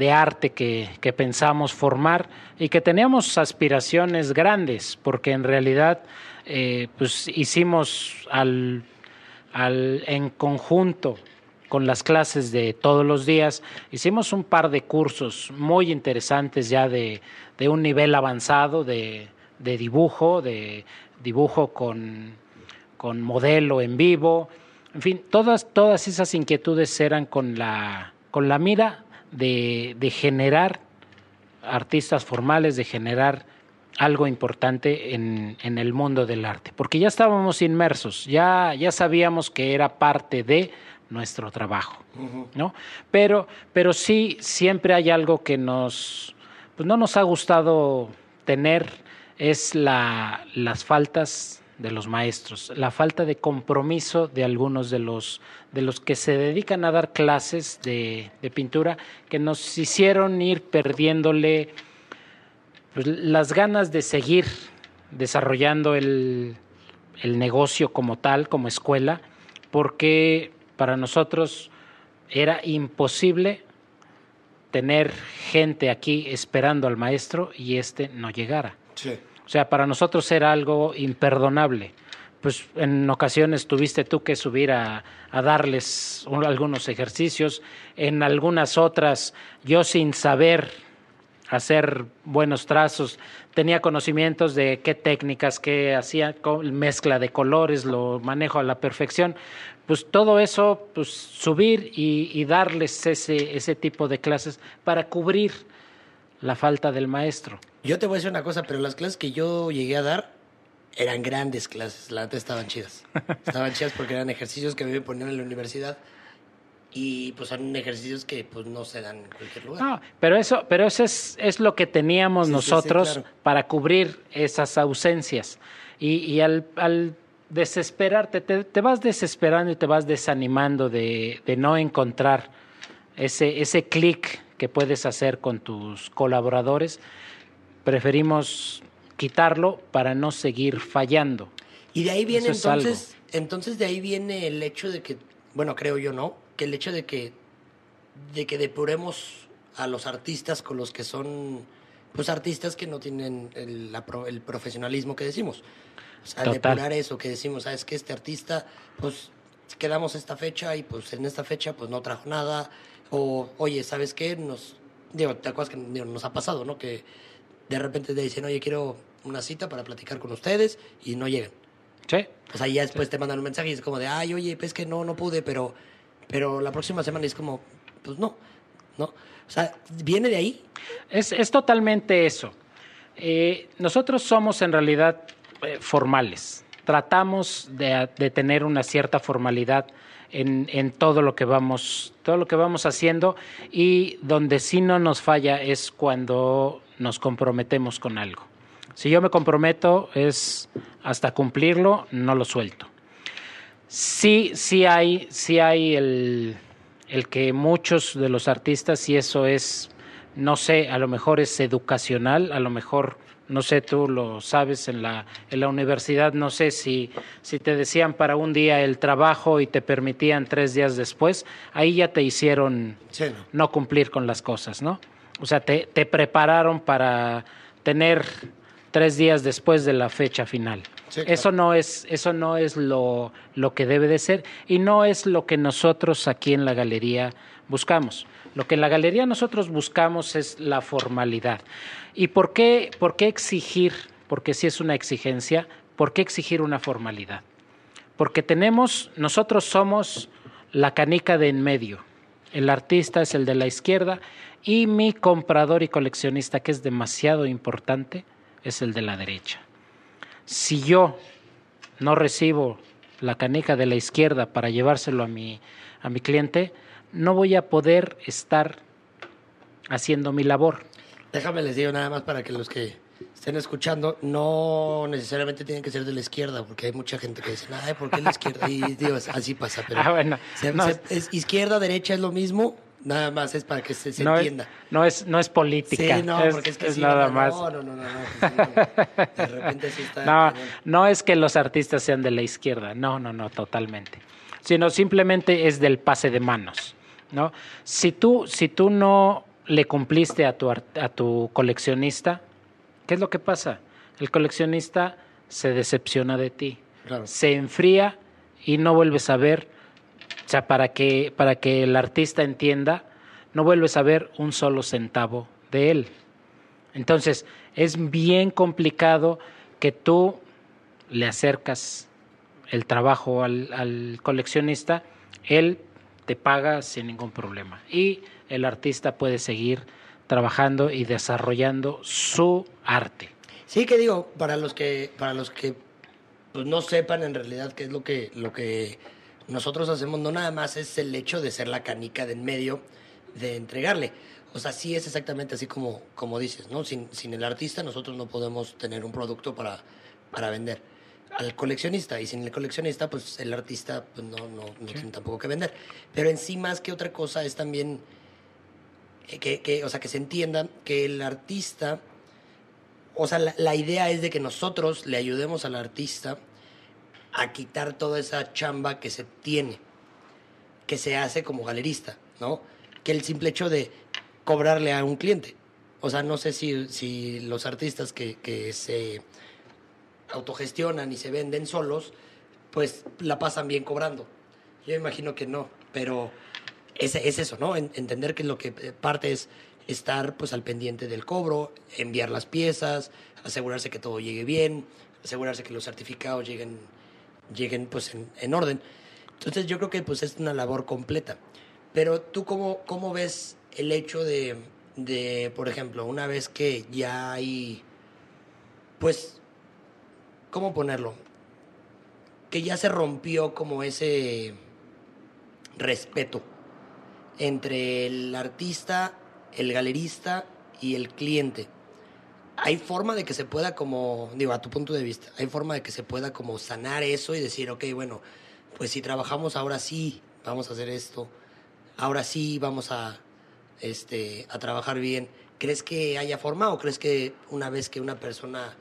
de arte que, que, pensamos formar y que teníamos aspiraciones grandes, porque en realidad eh, pues hicimos al, al, en conjunto con las clases de todos los días, hicimos un par de cursos muy interesantes ya de, de un nivel avanzado de, de dibujo, de dibujo con, con, modelo en vivo, en fin, todas, todas esas inquietudes eran con la, con la mira de, de generar artistas formales, de generar algo importante en, en, el mundo del arte, porque ya estábamos inmersos, ya, ya sabíamos que era parte de nuestro trabajo, uh -huh. ¿no? Pero, pero sí, siempre hay algo que nos, pues no nos ha gustado tener, es la, las faltas de los maestros, la falta de compromiso de algunos de los, de los que se dedican a dar clases de, de pintura, que nos hicieron ir perdiéndole pues, las ganas de seguir desarrollando el, el negocio como tal, como escuela, porque para nosotros era imposible tener gente aquí esperando al maestro y este no llegara. Sí. O sea, para nosotros era algo imperdonable. Pues en ocasiones tuviste tú que subir a, a darles un, algunos ejercicios, en algunas otras yo sin saber hacer buenos trazos, tenía conocimientos de qué técnicas, qué hacía, mezcla de colores, lo manejo a la perfección, pues todo eso, pues subir y, y darles ese, ese tipo de clases para cubrir la falta del maestro. Yo te voy a decir una cosa, pero las clases que yo llegué a dar eran grandes clases, la neta estaban chidas. estaban chidas porque eran ejercicios que me ponían en la universidad y pues son ejercicios que pues no se dan en cualquier lugar. No, pero eso, pero eso es, es lo que teníamos sí, nosotros sí, sí, claro. para cubrir esas ausencias. Y, y al, al, desesperarte, te, te, vas desesperando y te vas desanimando de, de no encontrar ese, ese clic que puedes hacer con tus colaboradores. Preferimos quitarlo para no seguir fallando. Y de ahí viene entonces, entonces de ahí viene el hecho de que, bueno, creo yo no, que el hecho de que, de que depuremos a los artistas con los que son pues artistas que no tienen el, la, el profesionalismo que decimos. O sea, Total. depurar eso que decimos, sabes que este artista, pues quedamos esta fecha y pues en esta fecha pues no trajo nada. O, oye, ¿sabes qué? Nos, digo, ¿te acuerdas que digo, nos ha pasado, no? Que de repente te dicen, oye, quiero una cita para platicar con ustedes y no llegan. Sí. O sea, ya después sí. te mandan un mensaje y es como de, ay, oye, pues que no, no pude, pero pero la próxima semana es como, pues no, ¿no? O sea, ¿viene de ahí? Es, es totalmente eso. Eh, nosotros somos en realidad eh, formales. Tratamos de, de, tener una cierta formalidad en, en, todo lo que vamos, todo lo que vamos haciendo y donde sí no nos falla es cuando nos comprometemos con algo. Si yo me comprometo es hasta cumplirlo, no lo suelto. Sí, sí hay, sí hay el, el que muchos de los artistas, y eso es, no sé, a lo mejor es educacional, a lo mejor no sé, tú lo sabes en la, en la universidad, no sé si, si te decían para un día el trabajo y te permitían tres días después, ahí ya te hicieron no. cumplir con las cosas, ¿no? O sea, te, te prepararon para tener tres días después de la fecha final. Eso no es, eso no es lo, lo que debe de ser y no es lo que nosotros aquí en la galería buscamos. Lo que en la galería nosotros buscamos es la formalidad. ¿Y por qué, por qué exigir? Porque si es una exigencia, ¿por qué exigir una formalidad? Porque tenemos, nosotros somos la canica de en medio. El artista es el de la izquierda y mi comprador y coleccionista, que es demasiado importante, es el de la derecha. Si yo no recibo la canica de la izquierda para llevárselo a mi, a mi cliente, no voy a poder estar haciendo mi labor. Déjame les digo nada más para que los que estén escuchando, no necesariamente tienen que ser de la izquierda, porque hay mucha gente que dice, ay, ¿por qué la izquierda? Y digo, así pasa, pero ah, bueno, es, izquierda, derecha es lo mismo, nada más es para que se, entienda. no, es, no es política. Sí, no, porque es que nada más. No, no, no, no, pues de repente sí está. No, no es que los artistas sean de la izquierda, no, no, no, totalmente. Sino simplemente es del pase de manos. ¿no? Si tú, si tú no le cumpliste a tu, a tu coleccionista, ¿qué es lo que pasa? El coleccionista se decepciona de ti, se enfría y no vuelves a ver, o sea, para que, para que el artista entienda, no vuelves a ver un solo centavo de él. Entonces, es bien complicado que tú le acercas el trabajo al, al coleccionista, él te paga sin ningún problema. Y el artista puede seguir trabajando y desarrollando su arte. Sí, que digo, para los que, para los que pues, no sepan en realidad qué es lo que, lo que nosotros hacemos, no nada más es el hecho de ser la canica de en medio, de entregarle. O sea, sí es exactamente así como, como dices, ¿no? Sin, sin el artista nosotros no podemos tener un producto para, para vender al coleccionista y sin el coleccionista pues el artista pues, no, no, no tiene tampoco que vender pero en sí más que otra cosa es también que, que o sea que se entienda que el artista o sea la, la, idea es de que nosotros le ayudemos al artista a quitar toda esa chamba que se tiene que se hace como galerista no que el simple hecho de cobrarle a un cliente o sea no sé si, los artistas que, que se autogestionan y se venden solos, pues la pasan bien cobrando. Yo imagino que no, pero es, es eso, ¿no? entender que lo que eh, parte es estar pues al pendiente del cobro, enviar las piezas, asegurarse que todo llegue bien, asegurarse que los certificados lleguen, lleguen pues en, en orden. Entonces yo creo que pues es una labor completa. Pero tú cómo, cómo ves el hecho de, de, por ejemplo, una vez que ya hay pues ¿cómo ponerlo? Que ya se rompió como ese respeto entre el artista, el galerista y el cliente. ¿Hay forma de que se pueda como, digo, a tu punto de vista, hay forma de que se pueda como sanar eso y decir, ok, bueno, pues si trabajamos ahora sí, vamos a hacer esto, ahora sí vamos a, este, a trabajar bien. ¿Crees que haya forma o crees que una vez que una persona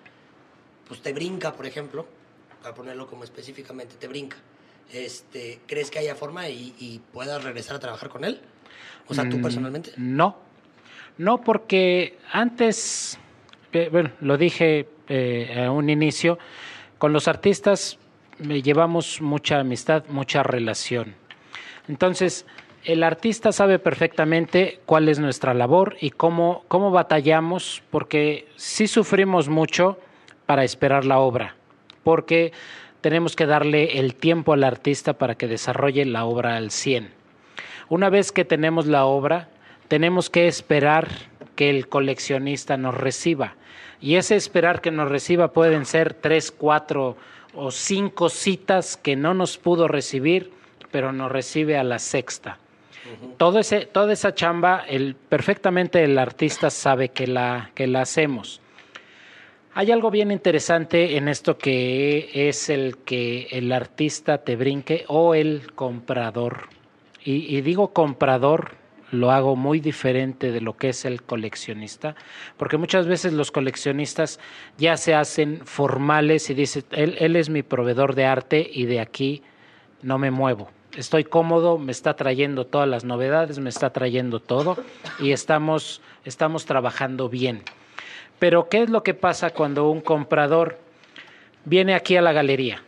pues te brinca, por ejemplo, para ponerlo como específicamente, te brinca, este, ¿crees que haya forma y, puedas regresar a trabajar con él? O sea, tú mm, personalmente. No, no porque antes, bueno, lo dije eh, a un inicio, con los artistas me llevamos mucha amistad, mucha relación. Entonces, el artista sabe perfectamente cuál es nuestra labor y cómo, cómo batallamos, porque sí sufrimos mucho para esperar la obra, porque tenemos que darle el tiempo al artista para que desarrolle la obra al 100. Una vez que tenemos la obra, tenemos que esperar que el coleccionista nos reciba. Y ese esperar que nos reciba pueden ser tres, cuatro o cinco citas que no nos pudo recibir, pero nos recibe a la sexta. Todo ese, toda esa chamba, el, perfectamente el artista sabe que la, que la hacemos. Hay algo bien interesante en esto que es el que el artista te brinque o el comprador. Y, y digo comprador lo hago muy diferente de lo que es el coleccionista, porque muchas veces los coleccionistas ya se hacen formales y dicen, él, él es mi proveedor de arte y de aquí no me muevo. Estoy cómodo, me está trayendo todas las novedades, me está trayendo todo y estamos, estamos trabajando bien. Pero ¿qué es lo que pasa cuando un comprador viene aquí a la galería?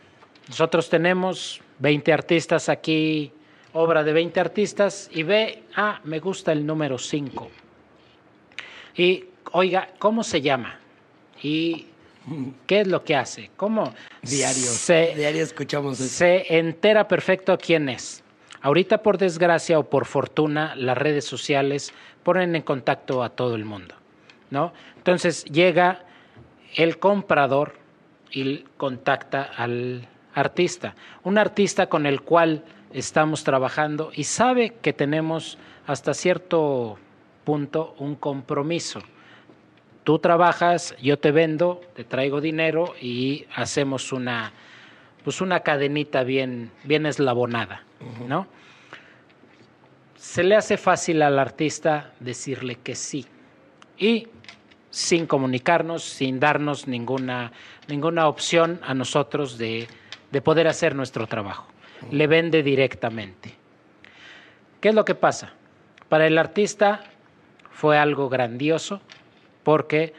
Nosotros tenemos 20 artistas aquí obra de 20 artistas y ve, ah, me gusta el número 5. Y oiga, ¿cómo se llama? ¿Y qué es lo que hace? ¿Cómo? Diario. Se, diario escuchamos eso. Se entera perfecto quién es. Ahorita, por desgracia o por fortuna, las redes sociales ponen en contacto a todo el mundo, ¿no? Entonces llega el comprador y contacta al artista. Un artista con el cual estamos trabajando y sabe que tenemos hasta cierto punto un compromiso. Tú trabajas, yo te vendo, te traigo dinero y hacemos una pues una cadenita bien bien eslabonada, ¿no? Se le hace fácil al artista decirle que sí. Y sin comunicarnos, sin darnos ninguna ninguna opción a nosotros de, de poder hacer nuestro trabajo le vende directamente. ¿Qué es lo que pasa? Para el artista fue algo grandioso porque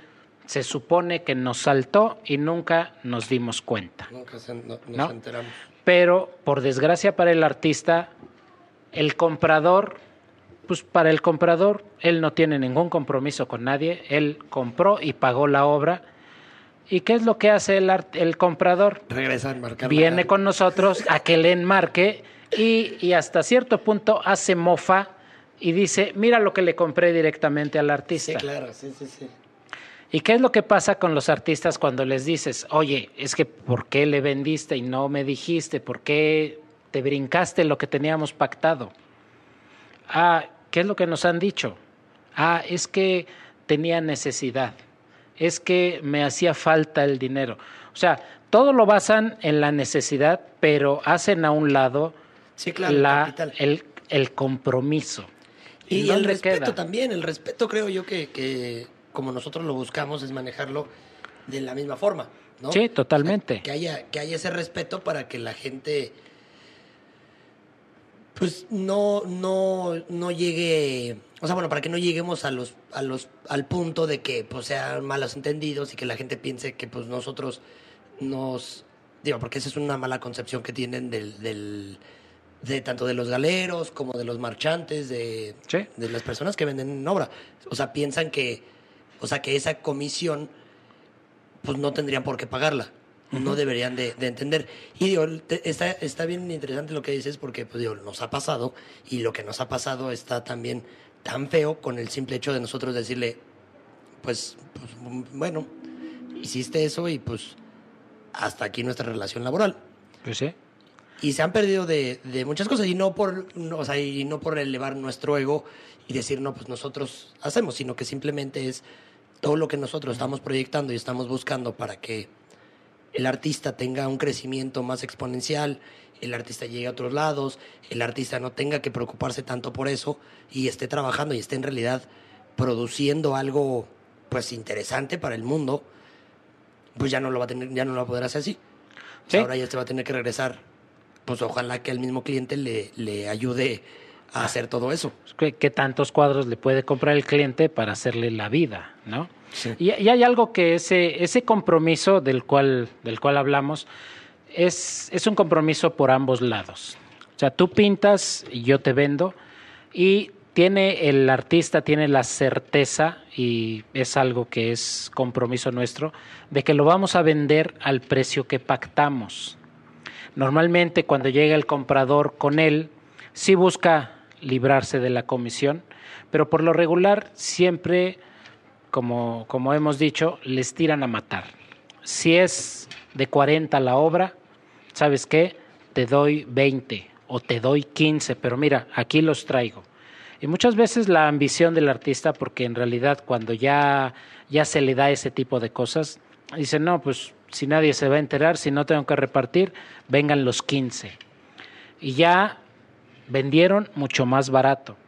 se supone que nos saltó y nunca nos dimos cuenta. Nunca se, no, nos ¿no? enteramos. Pero por desgracia para el artista, el comprador, pues para el comprador, él no tiene ningún compromiso con nadie, él compró y pagó la obra ¿Y qué es lo que hace el, el comprador? Regresa a enmarcar. Viene con nosotros a que le enmarque y, y, hasta cierto punto hace mofa y dice, mira lo que le compré directamente al artista. Sí, claro, sí, sí, sí. ¿Y qué es lo que pasa con los artistas cuando les dices, oye, es que ¿por qué le vendiste y no me dijiste? ¿Por qué te brincaste lo que teníamos pactado? Ah, ¿qué es lo que nos han dicho? Ah, es que tenía necesidad es que me hacía falta el dinero. O sea, todo lo basan en la necesidad, pero hacen a un lado sí, claro, la, el, el, compromiso. Y, el respeto queda? también, el respeto creo yo que, que, como nosotros lo buscamos es manejarlo de la misma forma. ¿no? Sí, totalmente. O sea, que, haya, que haya ese respeto para que la gente pues no, no, no llegue, o sea, bueno, para que no lleguemos a los, a los, al punto de que pues sean malos entendidos y que la gente piense que pues nosotros nos, digo, porque esa es una mala concepción que tienen del, del de tanto de los galeros como de los marchantes, de, sí. de las personas que venden obra. O sea, piensan que, o sea, que esa comisión, pues no tendrían por qué pagarla no deberían de, de, entender. Y digo, te, está, está bien interesante lo que dices porque pues, digo, nos ha pasado y lo que nos ha pasado está también tan feo con el simple hecho de nosotros decirle, pues, pues bueno, hiciste eso y pues hasta aquí nuestra relación laboral. Pues sí. Y se han perdido de, de muchas cosas y no por, no, o sea, y no por elevar nuestro ego y decir, no, pues nosotros hacemos, sino que simplemente es todo lo que nosotros estamos proyectando y estamos buscando para que el artista tenga un crecimiento más exponencial, el artista llegue a otros lados, el artista no tenga que preocuparse tanto por eso y esté trabajando y esté en realidad produciendo algo pues interesante para el mundo, pues ya no lo va a tener, ya no lo va a poder hacer así. ¿Sí? Ahora ya se va a tener que regresar. Pues ojalá que el mismo cliente le, le ayude a hacer todo eso. ¿Qué, ¿Qué, tantos cuadros le puede comprar el cliente para hacerle la vida, no? Y, y, hay algo que ese, ese compromiso del cual, del cual hablamos es, es un compromiso por ambos lados. O sea, tú pintas y yo te vendo y tiene el artista tiene la certeza y es algo que es compromiso nuestro de que lo vamos a vender al precio que pactamos. Normalmente cuando llega el comprador con él sí busca librarse de la comisión, pero por lo regular siempre como, como hemos dicho, les tiran a matar. Si es de 40 la obra, ¿sabes qué? Te doy 20 o te doy 15, pero mira, aquí los traigo. Y muchas veces la ambición del artista, porque en realidad cuando ya, ya se le da ese tipo de cosas, dicen, no, pues si nadie se va a enterar, si no tengo que repartir, vengan los 15. Y ya vendieron mucho más barato.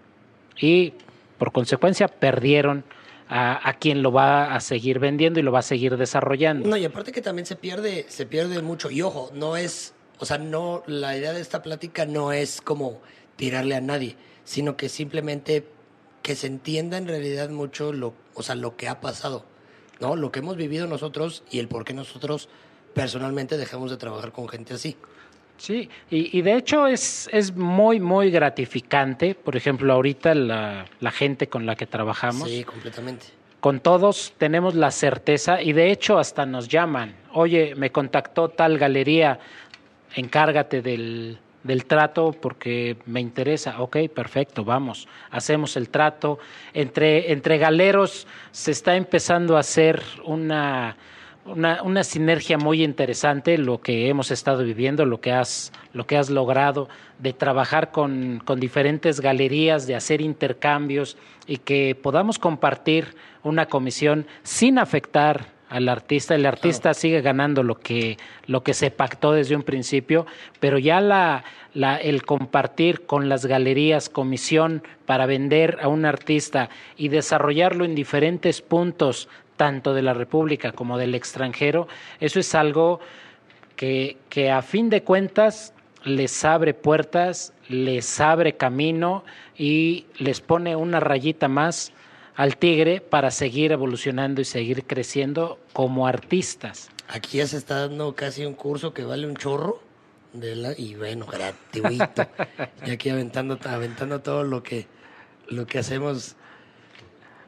Y por consecuencia perdieron a, quien lo va a seguir vendiendo y lo va a seguir desarrollando. No, y aparte que también se pierde, se pierde mucho. Y ojo, no es, o sea, no, la idea de esta plática no es como tirarle a nadie, sino que simplemente que se entienda en realidad mucho lo, o sea, lo que ha pasado, ¿no? Lo que hemos vivido nosotros y el por qué nosotros personalmente dejamos de trabajar con gente así. Sí, y, y, de hecho es, es muy, muy gratificante, por ejemplo, ahorita la, la gente con la que trabajamos. Sí, completamente. Con todos tenemos la certeza y de hecho hasta nos llaman, oye, me contactó tal galería, encárgate del, del trato porque me interesa. Ok, perfecto, vamos, hacemos el trato. Entre, entre galeros se está empezando a hacer una, una, una, sinergia muy interesante, lo que hemos estado viviendo, lo que has, lo que has logrado, de trabajar con, con diferentes galerías, de hacer intercambios y que podamos compartir una comisión sin afectar al artista. El artista claro. sigue ganando lo que, lo que se pactó desde un principio, pero ya la, la, el compartir con las galerías comisión para vender a un artista y desarrollarlo en diferentes puntos, tanto de la República como del extranjero, eso es algo que, que a fin de cuentas les abre puertas, les abre camino y les pone una rayita más al tigre para seguir evolucionando y seguir creciendo como artistas. Aquí ya se está dando casi un curso que vale un chorro de la, y bueno, gratuito. y aquí aventando, aventando todo lo que, lo que hacemos.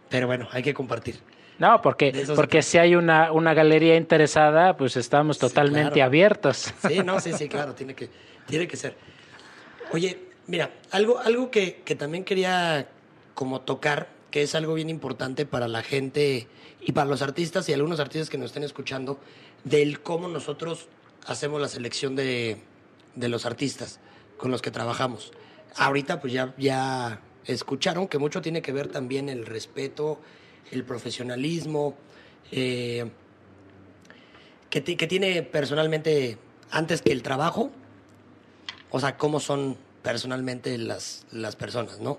Pero bueno, hay que compartir. No, porque, porque si hay una, una galería interesada, pues estamos totalmente sí, claro. abiertos. Sí, no, sí, sí, claro, tiene que, tiene que ser. Oye, mira, algo, algo que, que también quería como tocar que es algo bien importante para la gente y para los artistas y algunos artistas que nos estén escuchando, del cómo nosotros hacemos la selección de, de los artistas con los que trabajamos. Ahorita pues ya, ya escucharon que mucho tiene que ver también el respeto, el profesionalismo, eh, que, que tiene personalmente antes que el trabajo, o sea, cómo son personalmente las, las personas, ¿no?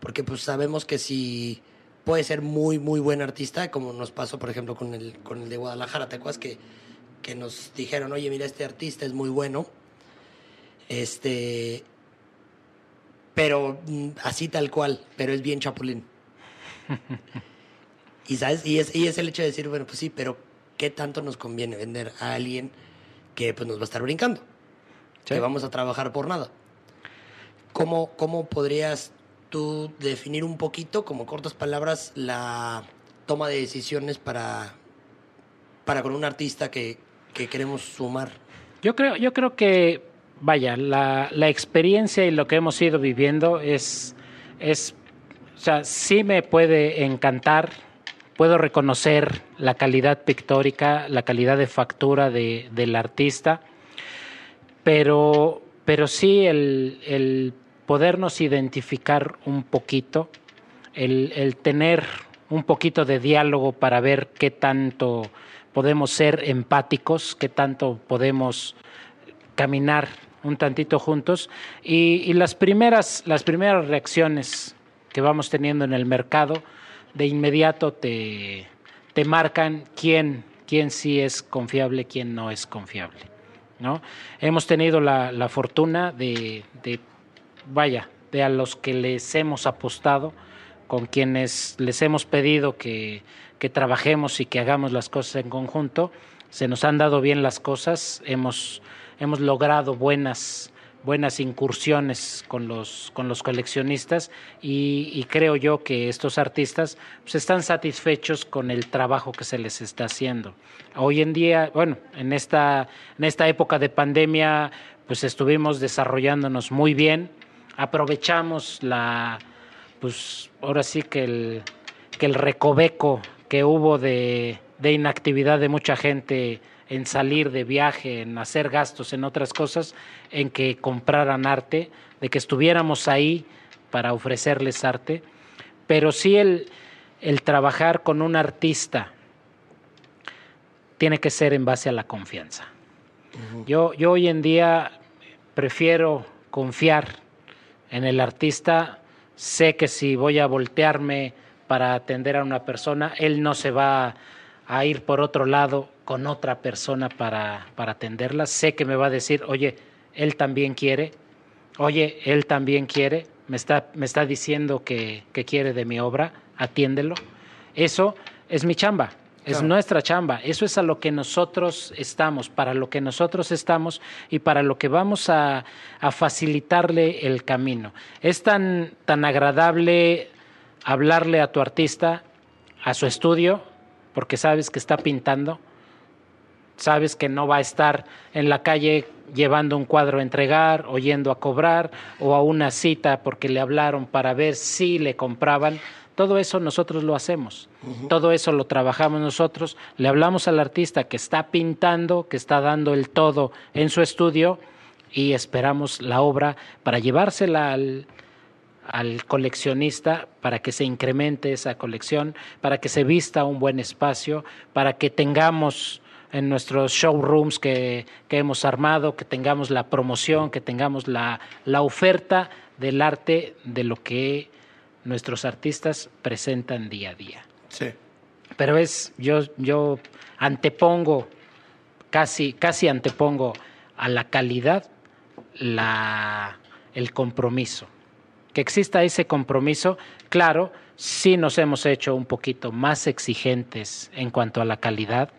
porque pues sabemos que si puede ser muy, muy buen artista, como nos pasó, por ejemplo, con el, con el de Guadalajara, ¿te acuerdas que, que nos dijeron, oye, mira, este artista es muy bueno, este, pero mm, así tal cual, pero es bien chapulín. y, ¿sabes? Y, es, y es el hecho de decir, bueno, pues sí, pero ¿qué tanto nos conviene vender a alguien que pues nos va a estar brincando? Sí. Que vamos a trabajar por nada. ¿Cómo, cómo podrías tú definir un poquito, como cortas palabras, la toma de decisiones para, para con un artista que, que queremos sumar? Yo creo, yo creo que, vaya, la, la experiencia y lo que hemos ido viviendo es, es, o sea, sí me puede encantar, puedo reconocer la calidad pictórica, la calidad de factura de, del artista, pero, pero sí el, el podernos identificar un poquito, el, el, tener un poquito de diálogo para ver qué tanto podemos ser empáticos, qué tanto podemos caminar un tantito juntos. Y, y las primeras las primeras reacciones que vamos teniendo en el mercado de inmediato te, te marcan quién quién sí es confiable, quién no es confiable. ¿no? Hemos tenido la, la fortuna de, de vaya, de a los que les hemos apostado, con quienes les hemos pedido que, que trabajemos y que hagamos las cosas en conjunto. Se nos han dado bien las cosas, hemos, hemos logrado buenas, buenas incursiones con los, con los coleccionistas y, creo yo que estos artistas pues, están satisfechos con el trabajo que se les está haciendo. Hoy en día, bueno, en esta, en esta época de pandemia, pues estuvimos desarrollándonos muy bien, aprovechamos la, pues ahora sí que el, que el recoveco que hubo de, de inactividad de mucha gente en salir de viaje, en hacer gastos, en otras cosas, en que compraran arte, de que estuviéramos ahí para ofrecerles arte, pero sí el, el trabajar con un artista tiene que ser en base a la confianza. yo, yo hoy en día prefiero confiar en el artista. Sé que si voy a voltearme para atender a una persona, él no se va a ir por otro lado con otra persona para, para atenderla. Sé que me va a decir, oye, él también quiere, oye, él también quiere, me está, me está diciendo que, que quiere de mi obra, atiéndelo. Eso es mi chamba. Es nuestra chamba. Eso es a lo que nosotros estamos, para lo que nosotros estamos y para lo que vamos a, a facilitarle el camino. Es tan, tan agradable hablarle a tu artista, a su estudio, porque sabes que está pintando, sabes que no va a estar en la calle llevando un cuadro a entregar o yendo a cobrar o a una cita porque le hablaron para ver si le compraban. Todo eso nosotros lo hacemos, todo eso lo trabajamos nosotros, le hablamos al artista que está pintando, que está dando el todo en su estudio y esperamos la obra para llevársela al, al coleccionista para que se incremente esa colección, para que se vista un buen espacio, para que tengamos en nuestros showrooms que, que hemos armado, que tengamos la promoción, que tengamos la, la oferta del arte de lo que nuestros artistas presentan día a día. Sí. Pero es, yo, yo antepongo, casi, casi antepongo a la calidad la, el compromiso. Que exista ese compromiso, claro, sí nos hemos hecho un poquito más exigentes en cuanto a la calidad.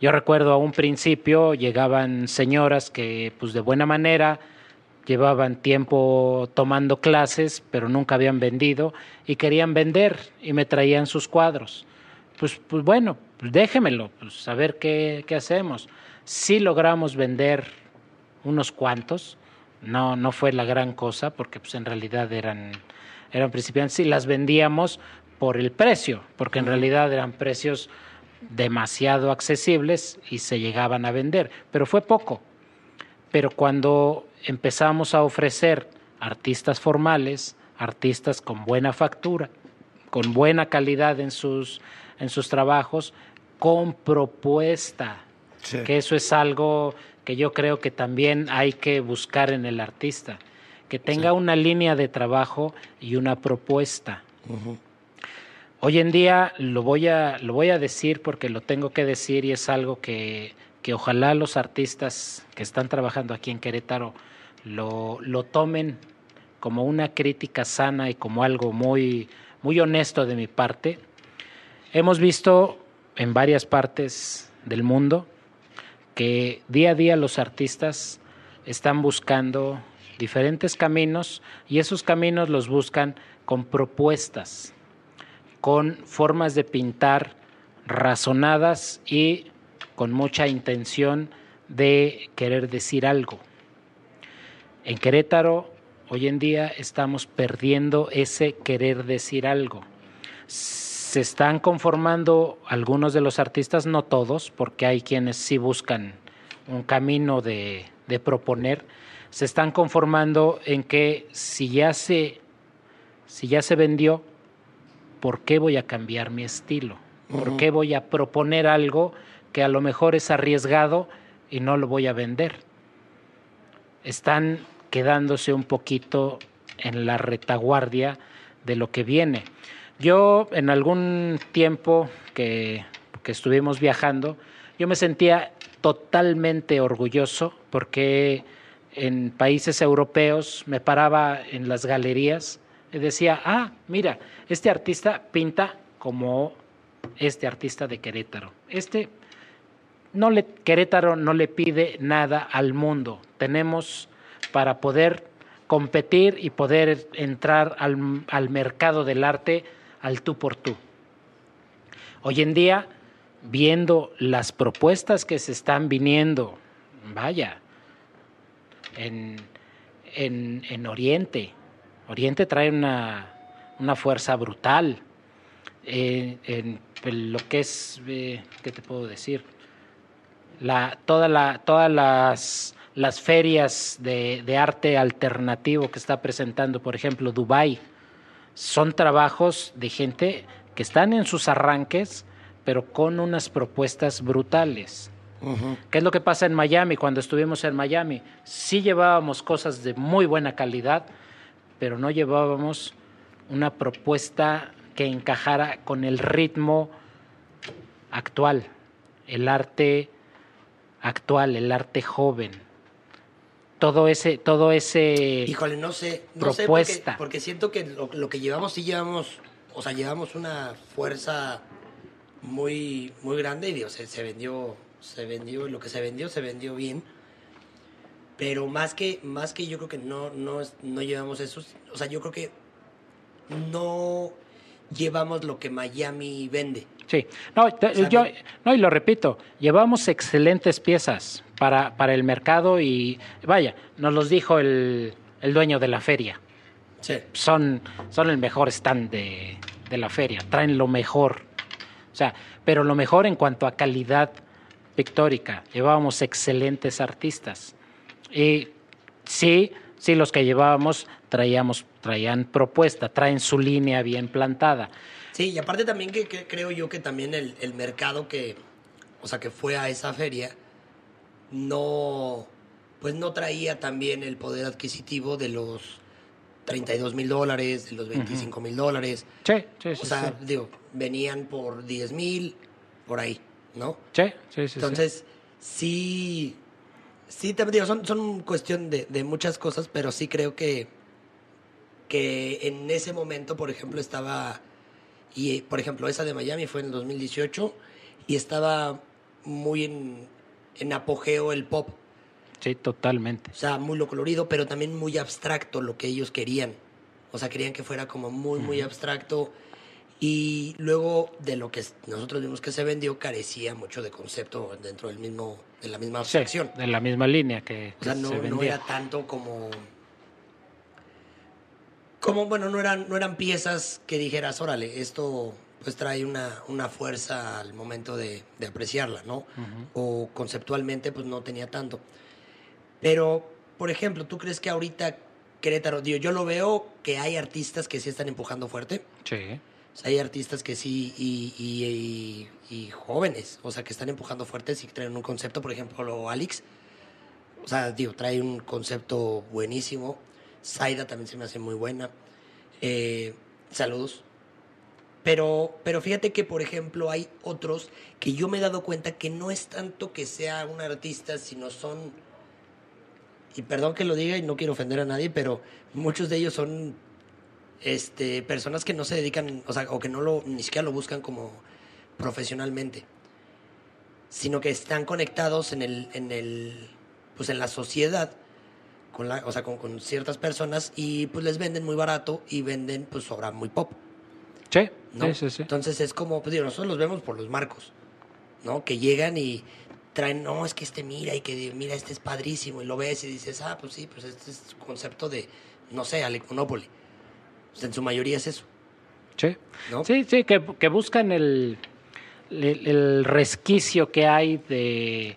Yo recuerdo a un principio llegaban señoras que pues de buena manera llevaban tiempo tomando clases, pero nunca habían vendido y querían vender y me traían sus cuadros. Pues, pues bueno, pues déjemelo, pues a ver qué, qué hacemos. Sí logramos vender unos cuantos, no, no fue la gran cosa, porque pues en realidad eran, eran principiantes y las vendíamos por el precio, porque en realidad eran precios demasiado accesibles y se llegaban a vender, pero fue poco. Pero cuando empezamos a ofrecer artistas formales, artistas con buena factura, con buena calidad en sus, en sus trabajos, con propuesta, que eso es algo que yo creo que también hay que buscar en el artista, que tenga una línea de trabajo y una propuesta. Hoy en día lo voy, a, lo voy a decir porque lo tengo que decir y es algo que, que ojalá los artistas que están trabajando aquí en Querétaro lo, lo tomen como una crítica sana y como algo muy, muy honesto de mi parte. Hemos visto en varias partes del mundo que día a día los artistas están buscando diferentes caminos y esos caminos los buscan con propuestas, con formas de pintar razonadas y con mucha intención de querer decir algo. En Querétaro, hoy en día estamos perdiendo ese querer decir algo. Se están conformando algunos de los artistas, no todos, porque hay quienes sí buscan un camino de, proponer, se están conformando en que si ya se, si ya se vendió, ¿por qué voy a cambiar mi estilo? ¿Por qué voy a proponer algo que a lo mejor es arriesgado y no lo voy a vender? están quedándose un poquito en la retaguardia de lo que viene. Yo en algún tiempo que, que estuvimos viajando, yo me sentía totalmente orgulloso porque en países europeos me paraba en las galerías y decía, ah, mira, este artista pinta como este artista de Querétaro. Este no le, Querétaro no le pide nada al mundo. Tenemos para poder competir y poder entrar al, al mercado del arte al tú por tú. Hoy en día, viendo las propuestas que se están viniendo, vaya, en, en, en Oriente, Oriente trae una, una fuerza brutal. Eh, en lo que es, eh, ¿qué te puedo decir? la, la, todas las, las ferias de, de, arte alternativo que está presentando, por ejemplo, Dubai, son trabajos de gente que están en sus arranques, pero con unas propuestas brutales. ¿Qué es lo que pasa en Miami? Cuando estuvimos en Miami, sí llevábamos cosas de muy buena calidad, pero no llevábamos una propuesta que encajara con el ritmo actual, el arte actual, el arte joven. Todo ese, todo ese. Híjole, no sé, no propuesta. sé porque, siento que lo, lo, que llevamos sí llevamos, o sea, llevamos una fuerza muy, muy grande y Dios, se, se vendió, se vendió, lo que se vendió, se vendió bien. Pero más que, más que yo creo que no, no, no llevamos eso, o sea, yo creo que no llevamos lo que Miami vende. Sí, no, yo, no, y lo repito, llevamos excelentes piezas para, para el mercado y vaya, nos los dijo el, el dueño de la feria. Sí. Son, son el mejor stand de, de la feria, traen lo mejor. O sea, pero lo mejor en cuanto a calidad pictórica. Llevábamos excelentes artistas. Y sí, sí, los que llevábamos traíamos, traían propuesta, traen su línea bien plantada. Sí, y aparte también que, creo yo que también el, el, mercado que, o sea, que fue a esa feria, no, pues no traía también el poder adquisitivo de los 32 mil dólares, de los 25 mil dólares. Sí, sí, sí. O sea, digo, venían por 10 mil, por ahí, ¿no? Sí, sí, sí. Entonces, sí, sí, te digo, son, son cuestión de, de muchas cosas, pero sí creo que, que en ese momento, por ejemplo, estaba y, por ejemplo, esa de Miami fue en el 2018 y estaba muy en, en apogeo el pop. Sí, totalmente. O sea, muy lo colorido, pero también muy abstracto lo que ellos querían. O sea, querían que fuera como muy, muy abstracto. Y luego de lo que nosotros vimos que se vendió, carecía mucho de concepto dentro del mismo, de la misma abstracción. de la misma línea que, o sea, no, no era tanto como como, bueno, no eran, no eran piezas que dijeras, órale, esto pues trae una, una fuerza al momento de, de apreciarla, ¿no? O conceptualmente pues no tenía tanto. Pero, por ejemplo, ¿tú crees que ahorita Querétaro, digo, yo lo veo que hay artistas que sí están empujando fuerte? Sí. O sea, hay artistas que sí, y, y, y, jóvenes, o sea, que están empujando fuerte, y traen un concepto, por ejemplo, Alex, o sea, digo, trae un concepto buenísimo Zaida también se me hace muy buena. Eh, saludos. Pero, pero fíjate que, por ejemplo, hay otros que yo me he dado cuenta que no es tanto que sea un artista, sino son, y perdón que lo diga y no quiero ofender a nadie, pero muchos de ellos son este, personas que no se dedican, o sea, o que no lo, ni siquiera lo buscan como profesionalmente, sino que están conectados en el, en el, pues en la sociedad con la, o sea, con, ciertas personas y pues les venden muy barato y venden pues obra muy pop. Sí, sí, sí, Entonces es como, pues digo, nosotros los vemos por los marcos, ¿no? Que llegan y traen, no, es que este mira y que mira, este es padrísimo y lo ves y dices, ah, pues sí, pues este es concepto de, no sé, Alec Monopoly. Pues en su mayoría es eso. Sí, sí, sí, que, que buscan el, el, el, resquicio que hay de,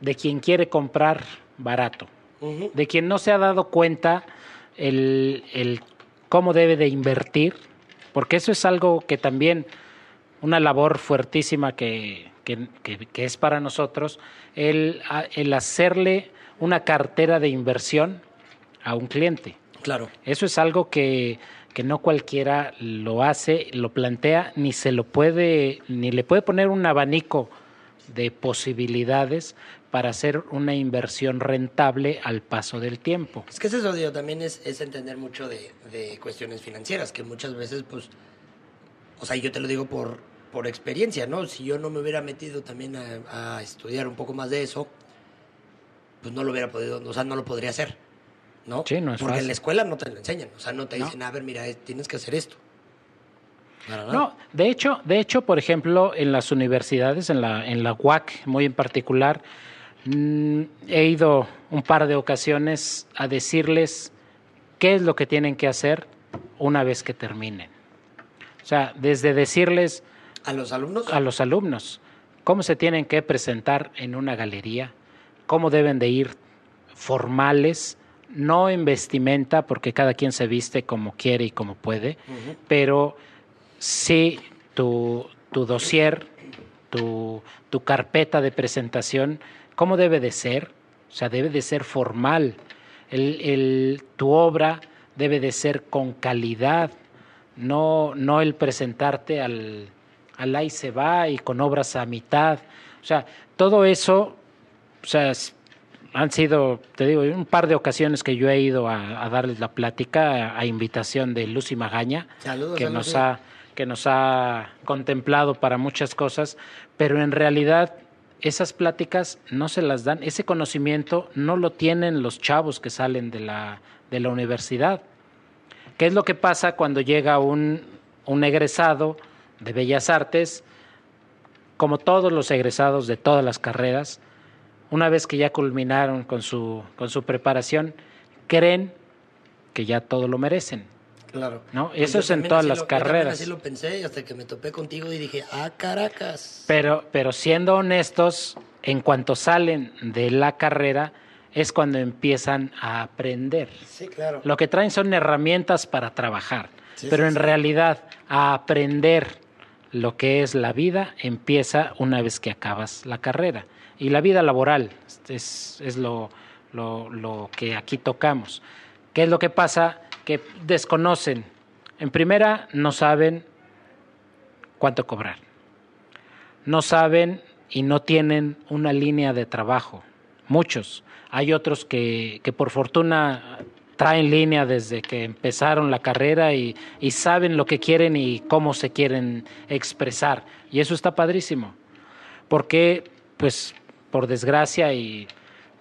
de quien quiere comprar barato de quien no se ha dado cuenta el, el, cómo debe de invertir, porque eso es algo que también, una labor fuertísima que, que, que, es para nosotros, el, el hacerle una cartera de inversión a un cliente. Claro. Eso es algo que, que no cualquiera lo hace, lo plantea, ni se lo puede, ni le puede poner un abanico de posibilidades para hacer una inversión rentable al paso del tiempo. Es que eso digo, también es, es entender mucho de, de, cuestiones financieras, que muchas veces, pues, o sea, yo te lo digo por, por experiencia, ¿no? Si yo no me hubiera metido también a, a, estudiar un poco más de eso, pues no lo hubiera podido, o sea, no lo podría hacer, ¿no? Sí, no es Porque fácil. en la escuela no te lo enseñan, o sea, no te dicen, a ver, mira, tienes que hacer esto. No, de hecho, de hecho, por ejemplo, en las universidades, en la, en la UAC muy en particular, he ido un par de ocasiones a decirles qué es lo que tienen que hacer una vez que terminen. O sea, desde decirles a los alumnos, a los alumnos cómo se tienen que presentar en una galería, cómo deben de ir formales, no en vestimenta, porque cada quien se viste como quiere y como puede, uh -huh. pero sí tu, tu dossier, tu, tu carpeta de presentación, ¿cómo debe de ser? O sea, debe de ser formal. El, el, tu obra debe de ser con calidad, no, no el presentarte al, al ahí se va y con obras a mitad. O sea, todo eso, o sea, han sido, te digo, un par de ocasiones que yo he ido a, a darles la plática a, a, invitación de Lucy Magaña, saludos, que, saludos. nos ha, que nos ha contemplado para muchas cosas, pero en realidad esas pláticas no se las dan, ese conocimiento no lo tienen los chavos que salen de la, de la universidad. ¿Qué es lo que pasa cuando llega un, un egresado de Bellas Artes? Como todos los egresados de todas las carreras, una vez que ya culminaron con su, con su preparación, creen que ya todo lo merecen. Claro. ¿no? Eso es en todas las lo, carreras. Yo así lo pensé hasta que me topé contigo y dije, ah, Caracas. Pero, pero siendo honestos, en cuanto salen de la carrera, es cuando empiezan a aprender. Sí, claro. Lo que traen son herramientas para trabajar, Sí, pero sí, en sí. realidad a aprender lo que es la vida empieza una vez que acabas la carrera. Y la vida laboral es, es lo, lo, lo que aquí tocamos. ¿Qué es lo que pasa? Que desconocen. En primera, no saben cuánto cobrar. No saben y no tienen una línea de trabajo. Muchos. Hay otros que, que por fortuna traen línea desde que empezaron la carrera y, saben lo que quieren y cómo se quieren expresar. Y eso está padrísimo. Porque, pues, por desgracia, y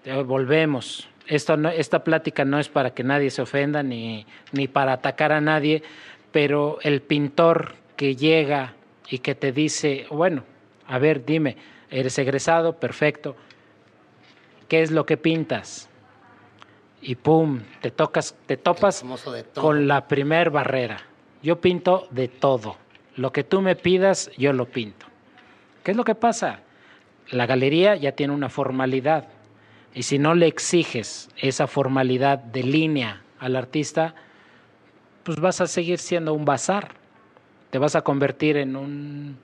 eh, volvemos. Esto no, esta plática no es para que nadie se ofenda ni, ni para atacar a nadie, pero el pintor que llega y que te dice, bueno, a ver, dime, eres egresado, perfecto, ¿qué es lo que pintas? Y pum, te tocas, te topas con la primer barrera. Yo pinto de todo. Lo que tú me pidas, yo lo pinto. ¿Qué es lo que pasa? La galería ya tiene una formalidad. Y si no le exiges esa formalidad de línea al artista, pues vas a seguir siendo un bazar. Te vas a convertir en un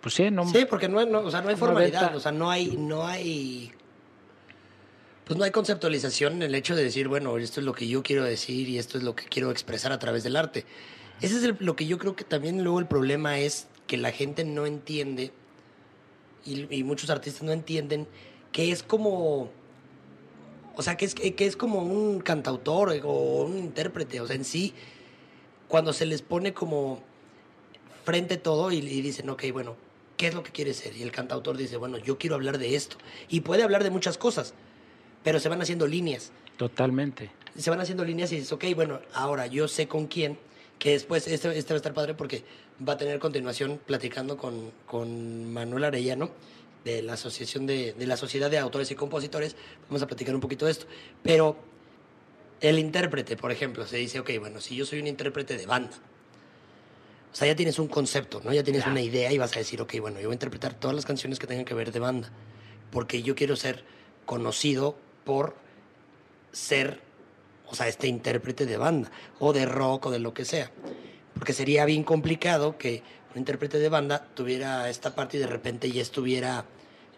pues sí, no, sí, porque no, o sea, no hay formalidad, o sea, no hay, no hay, pues no hay conceptualización en el hecho de decir, bueno, esto es lo que yo quiero decir y esto es lo que quiero expresar a través del arte. Ese es el, lo que yo creo que también luego el problema es que la gente no entiende y, y muchos artistas no entienden que es como, o sea, que es, que es como un cantautor o un intérprete, o sea, en sí, cuando se les pone como frente todo y, y dicen, ok, bueno, ¿qué es lo que quiere ser? Y el cantautor dice, bueno, yo quiero hablar de esto. Y puede hablar de muchas cosas, pero se van haciendo líneas. Totalmente. Se van haciendo líneas y dices, ok, bueno, ahora yo sé con quién, que después este, este va a estar padre porque va a tener continuación platicando con, con Manuel Arellano de la Asociación de, de la Sociedad de Autores y Compositores. Vamos a platicar un poquito de esto. Pero el intérprete, por ejemplo, se dice, ok, bueno, si yo soy un intérprete de banda, o sea, ya tienes un concepto, ¿no? Ya tienes una idea y vas a decir, ok, bueno, yo voy a interpretar todas las canciones que tengan que ver de banda, porque yo quiero ser conocido por ser, o sea, este intérprete de banda, o de rock, o de lo que sea. Porque sería bien complicado que un intérprete de banda tuviera esta parte y de repente ya estuviera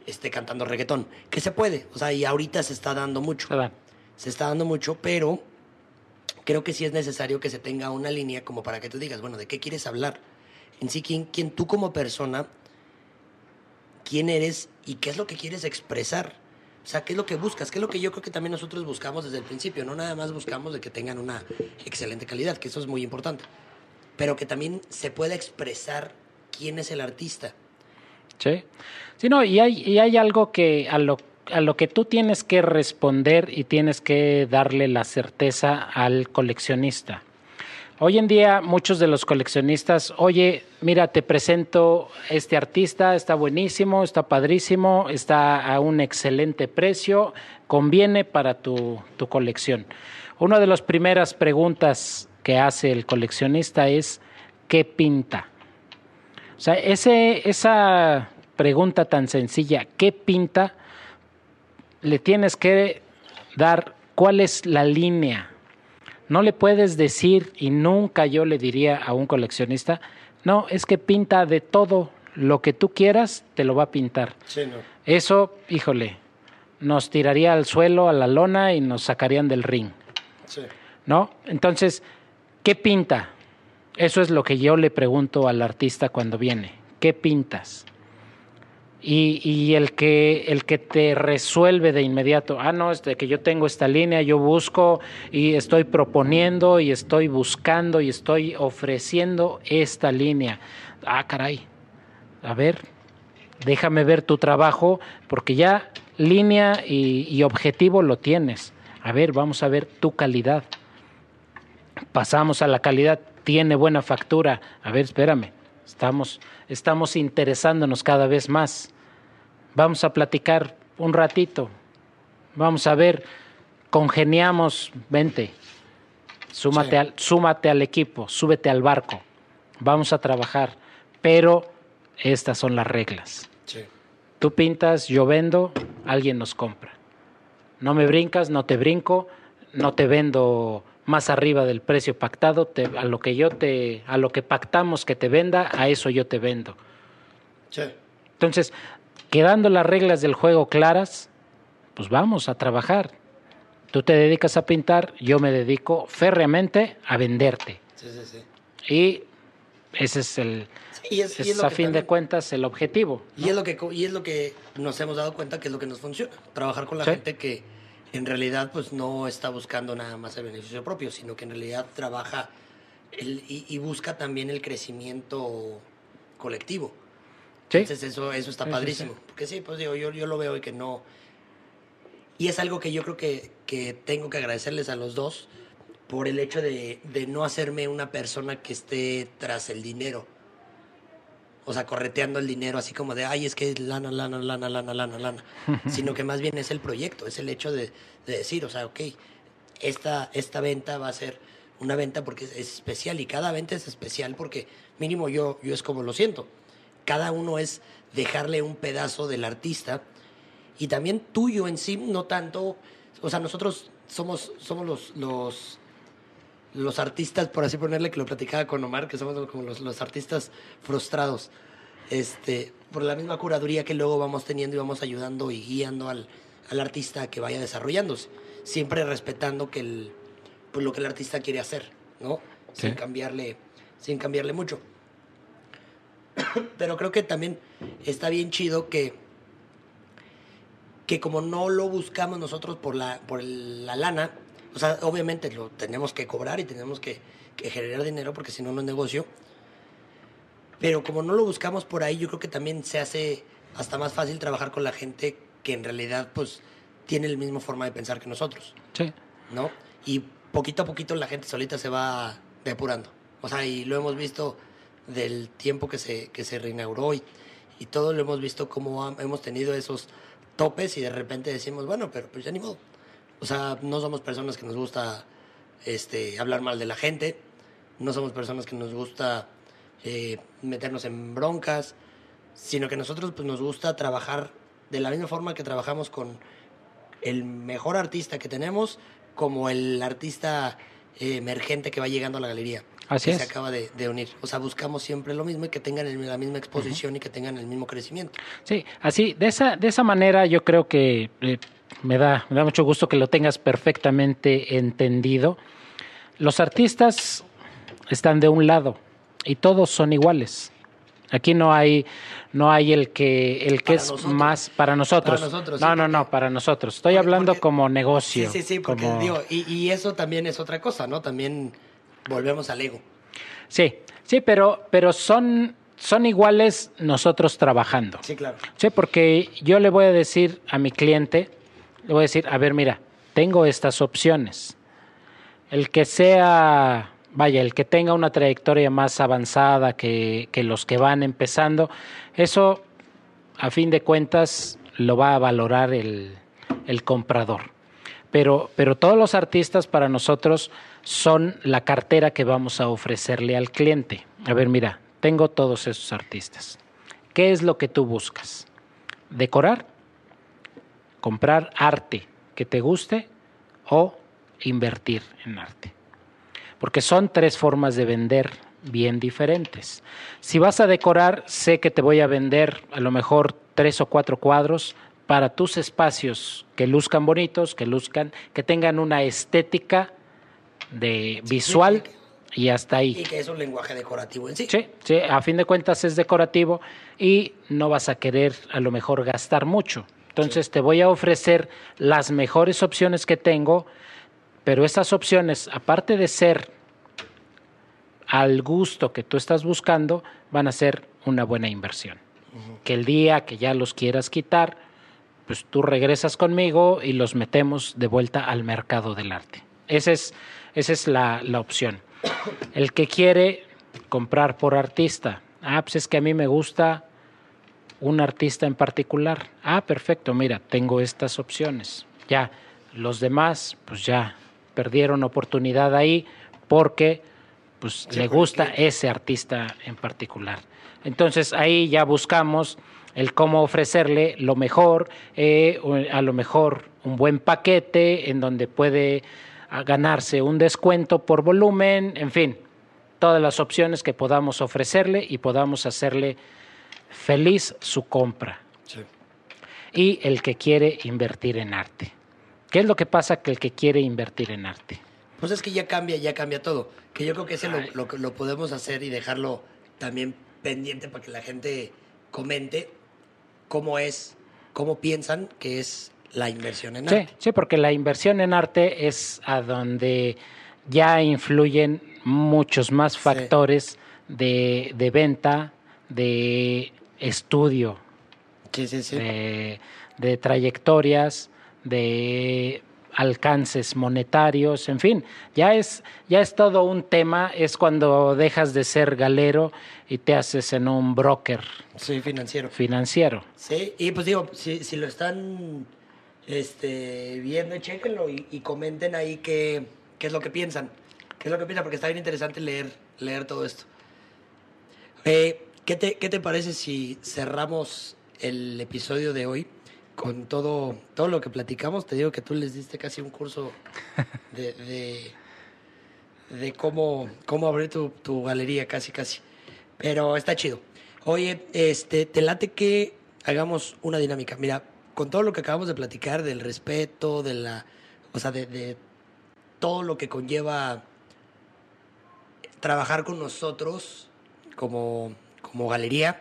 este, cantando reggaetón. Que se puede, o sea, y ahorita se está dando mucho. Se, se está dando mucho, pero creo que sí es necesario que se tenga una línea como para que tú digas, bueno, ¿de qué quieres hablar? En sí, ¿quién, quién tú como persona, quién eres y qué es lo que quieres expresar? O sea, ¿qué es lo que buscas? ¿Qué es lo que yo creo que también nosotros buscamos desde el principio? No nada más buscamos de que tengan una excelente calidad, que eso es muy importante, pero que también se pueda expresar quién es el artista. Sí, sí no, y hay, y hay algo que a lo a lo que tú tienes que responder y tienes que darle la certeza al coleccionista. Hoy en día muchos de los coleccionistas, oye, mira, te presento este artista, está buenísimo, está padrísimo, está a un excelente precio, conviene para tu, tu colección. Una de las primeras preguntas que hace el coleccionista es, ¿qué pinta? O sea, ese, esa pregunta tan sencilla, ¿qué pinta? le tienes que dar cuál es la línea, No le puedes decir, y nunca yo le diría a un coleccionista, no, es que pinta de todo lo que tú quieras, te lo va a pintar. Sí, no. Eso, híjole, nos tiraría al suelo, a la lona y nos sacarían del ring. Sí. ¿No? Entonces, ¿qué pinta? Eso es lo que yo le pregunto al artista cuando viene. ¿Qué pintas? Y, y, el, que, el que te resuelve de inmediato, ah, no, es de que yo tengo esta línea, yo busco y estoy proponiendo y estoy buscando y estoy ofreciendo esta línea. Ah, caray, a ver, déjame ver tu trabajo, porque ya línea y, y objetivo lo tienes. A ver, vamos a ver tu calidad. Pasamos a la calidad, tiene buena factura. A ver, espérame, estamos, estamos interesándonos cada vez más. Vamos a platicar un ratito. Vamos a ver, congeniamos, vente, súmate, Sí. al, súmate al equipo, súbete al barco. Vamos a trabajar, pero estas son las reglas. Sí. Tú pintas, yo vendo, alguien nos compra. No me brincas, no te brinco, no te vendo más arriba del precio pactado, te- a lo que yo te, a lo que pactamos que te venda, a eso yo te vendo. Sí. Entonces, quedando las reglas del juego claras, pues vamos a trabajar. Tú te dedicas a pintar, yo me dedico férreamente a venderte. Sí, sí, sí. Y ese es el, Sí, y es, y es es lo a fin de cuentas el objetivo. Y es lo que y es lo que nos hemos dado cuenta que es lo que nos funciona. Trabajar con la gente que en realidad pues no está buscando nada más el beneficio propio, sino que en realidad trabaja el- y, y busca también el crecimiento colectivo. Sí. Entonces eso, eso está Sí, padrísimo. sí. Porque sí, pues digo, yo, yo lo veo y que no. Y es algo que yo creo que, que tengo que agradecerles a los dos por el hecho de, de no hacerme una persona que esté tras el dinero. O sea, correteando el dinero así como de, ay, es que es lana, lana, lana, lana, lana, lana. Sino que más bien es el proyecto, es el hecho de, de decir, o sea, ok, esta, esta venta va a ser una venta porque es, es especial y cada venta es especial porque mínimo yo, yo es como lo siento. Cada uno es dejarle un pedazo del artista y también tuyo en sí, no tanto, o sea, nosotros somos, somos los, los, los artistas, por así ponerle, que lo platicaba con Omar, que somos como los, los artistas frustrados, este, por la misma curaduría que luego vamos teniendo y vamos ayudando y guiando al, al artista a que vaya desarrollándose, siempre respetando que el, pues lo que el artista quiere hacer, ¿no? Sin Sí. cambiarle, sin cambiarle mucho. Pero creo que también está bien chido que que como no lo buscamos nosotros por la, por el- la lana, o sea, obviamente lo tenemos que cobrar y tenemos que, que generar dinero porque si no, no es negocio. Pero como no lo buscamos por ahí, yo creo que también se hace hasta más fácil trabajar con la gente que en realidad pues tiene la misma forma de pensar que nosotros, Sí. ¿no? Y poquito a poquito la gente solita se va depurando. O sea, y lo hemos visto del tiempo que se, que se reinauguró y, y todo lo hemos visto como ha- hemos tenido esos topes y de repente decimos, bueno, pero pues ya ni modo. O sea, no somos personas que nos gusta este, hablar mal de la gente, no somos personas que nos gusta eh, meternos en broncas, sino que nosotros pues, nos gusta trabajar de la misma forma que trabajamos con el mejor artista que tenemos como el artista eh, emergente que va llegando a la galería. Así que es. se acaba de, de unir. O sea, buscamos siempre lo mismo y que tengan el- la misma exposición y que tengan el mismo crecimiento. Sí, así, de esa, de esa manera yo creo que eh, me, da, me da mucho gusto que lo tengas perfectamente entendido. Los artistas están de un lado y todos son iguales. Aquí no hay, no hay el que, el que Para es nosotros. más para nosotros. Para nosotros, no, sí, no, no, para nosotros. Estoy porque- hablando porque- como negocio. Sí, sí, sí, porque como- digo, y, y eso también es otra cosa, ¿no? También volvemos al ego. Sí, sí, pero, pero son, son iguales nosotros trabajando. Sí, claro. Sí, porque yo le voy a decir a mi cliente, le voy a decir, a ver, mira, tengo estas opciones. El que sea, vaya, el que tenga una trayectoria más avanzada que, que los que van empezando, eso, a fin de cuentas, lo va a valorar el, el comprador. Pero, pero todos los artistas para nosotros son la cartera que vamos a ofrecerle al cliente. A ver, mira, tengo todos esos artistas. ¿Qué es lo que tú buscas? ¿Decorar? ¿Comprar arte que te guste? ¿O invertir en arte? porque son tres formas de vender bien diferentes. Si vas a decorar, sé que te voy a vender a lo mejor tres o cuatro cuadros para tus espacios que luzcan bonitos, que luzcan, que tengan una estética de visual y hasta ahí. Y que es un lenguaje decorativo en sí. Sí, sí, a fin de cuentas es decorativo y no vas a querer a lo mejor gastar mucho. Entonces te voy a ofrecer las mejores opciones que tengo, pero estas opciones, aparte de ser al gusto que tú estás buscando, van a ser una buena inversión. Que el día que ya los quieras quitar, pues tú regresas conmigo y los metemos de vuelta al mercado del arte. Esa es, esa es la, la opción. El que quiere comprar por artista, ah, pues es que a mí me gusta un artista en particular. Ah, perfecto, mira, tengo estas opciones. Ya, los demás, pues ya perdieron oportunidad ahí porque pues le gusta ese artista en particular. Entonces ahí ya buscamos el cómo ofrecerle lo mejor, eh, a lo mejor un buen paquete en donde puede ah, ganarse un descuento por volumen, en fin, todas las opciones que podamos ofrecerle y podamos hacerle feliz su compra. Y el que quiere invertir en arte. ¿Qué es lo que pasa que el que quiere invertir en arte? Pues es que ya cambia, ya cambia todo. Que yo creo que ese lo, lo, lo podemos hacer y dejarlo también pendiente para que la gente comente cómo es, cómo piensan que es la inversión en arte. Sí, porque la inversión en arte es a donde ya influyen muchos más factores de, de, venta, de estudio, sí, sí, sí. De, de trayectorias, de alcances monetarios, en fin, ya es, ya es todo un tema, es cuando dejas de ser galero y te haces en un broker. Sí, financiero. Financiero. Sí, y pues digo, si, si lo están este, viendo, chéquenlo y, y comenten ahí qué, qué es lo que piensan, qué es lo que piensan, porque está bien interesante leer, leer todo esto. Eh, ¿qué, te, ¿Qué te parece si cerramos el episodio de hoy? con todo, todo lo que platicamos, te digo que tú les diste casi un curso de, de, de cómo, cómo abrir tu, tu, galería, casi, casi. Pero está chido. Oye, este, te late que hagamos una dinámica. Mira, con todo lo que acabamos de platicar, del respeto, de la, o sea, de, de todo lo que conlleva trabajar con nosotros como, como galería,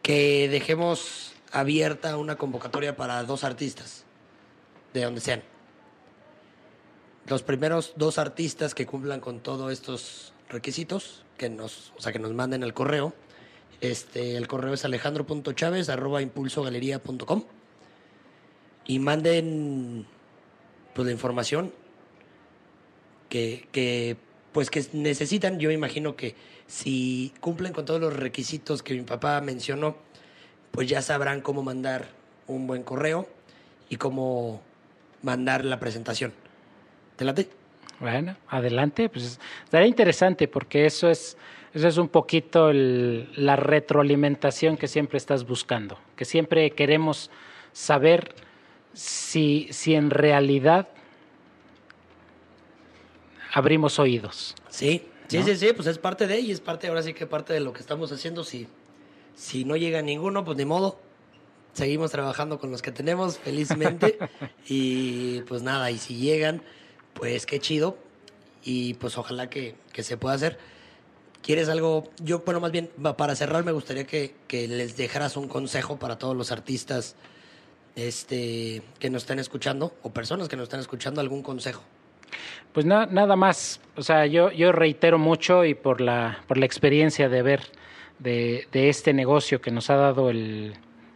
que dejemos abierta una convocatoria para dos artistas, de donde sean. Los primeros dos artistas que cumplan con todos estos requisitos, que nos, o sea, que nos manden el correo. Este, el correo es alejandro.chaves arroba impulsogalería.com y manden pues la información que, que pues que necesitan. Yo imagino que si cumplen con todos los requisitos que mi papá mencionó, pues ya sabrán cómo mandar un buen correo y cómo mandar la presentación. ¿Te late? Bueno, adelante. Pues estaría interesante porque eso es, eso es un poquito la retroalimentación que siempre estás buscando, que siempre queremos saber si, si en realidad abrimos oídos. Sí, sí, ¿no? sí, sí, pues es parte de y es parte, ahora sí que parte de lo que estamos haciendo, sí. Si no llega ninguno, pues ni modo. Seguimos trabajando con los que tenemos, felizmente. y pues nada, y si llegan, pues qué chido. Y pues ojalá que, que se pueda hacer. ¿Quieres algo? Yo, bueno, más bien, para cerrar, me gustaría que, que les dejaras un consejo para todos los artistas este, que nos estén escuchando, o personas que nos estén escuchando, algún consejo. Pues na nada más, o sea, yo, yo reitero mucho y por la, por la experiencia de ver de, de este negocio que nos ha dado el,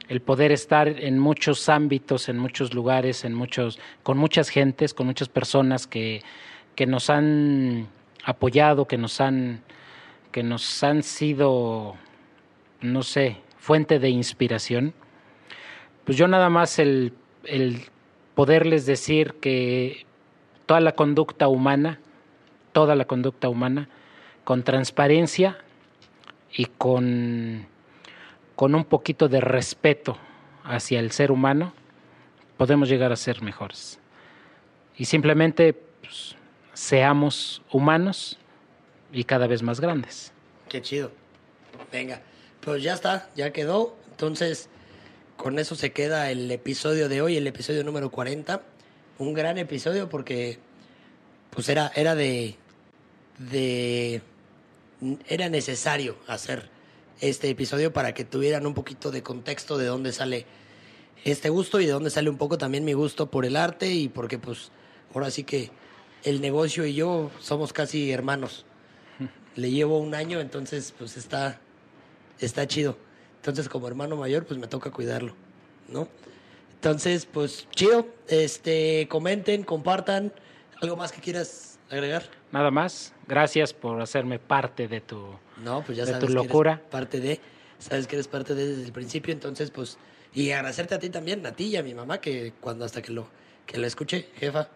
el poder estar en muchos ámbitos, en muchos lugares, en muchos, con muchas gentes, con muchas personas que, que nos han apoyado, que nos han, que nos han sido, no sé, fuente de inspiración. Pues yo nada más el, el poderles decir que toda la conducta humana, toda la conducta humana, con transparencia y con, con un poquito de respeto hacia el ser humano, podemos llegar a ser mejores. Y simplemente pues, seamos humanos y cada vez más grandes. Qué chido. Venga, pues ya está, ya quedó. Entonces, con eso se queda el episodio de hoy, el episodio número 40. Un gran episodio porque pues era, era de, de era necesario hacer este episodio para que tuvieran un poquito de contexto de dónde sale este gusto y de dónde sale un poco también mi gusto por el arte y porque pues ahora sí que el negocio y yo somos casi hermanos. Le llevo un año, entonces pues está, está chido. Entonces como hermano mayor pues me toca cuidarlo, ¿no? Entonces pues chido, este, comenten, compartan. ¿Algo más que quieras agregar? Nada más. Gracias por hacerme parte de tu, no, pues ya de sabes tu locura. Que eres parte de, sabes que eres parte de desde el principio, entonces pues y agradecerte a ti también, a ti y a mi mamá que cuando hasta que lo que lo escuché, jefa,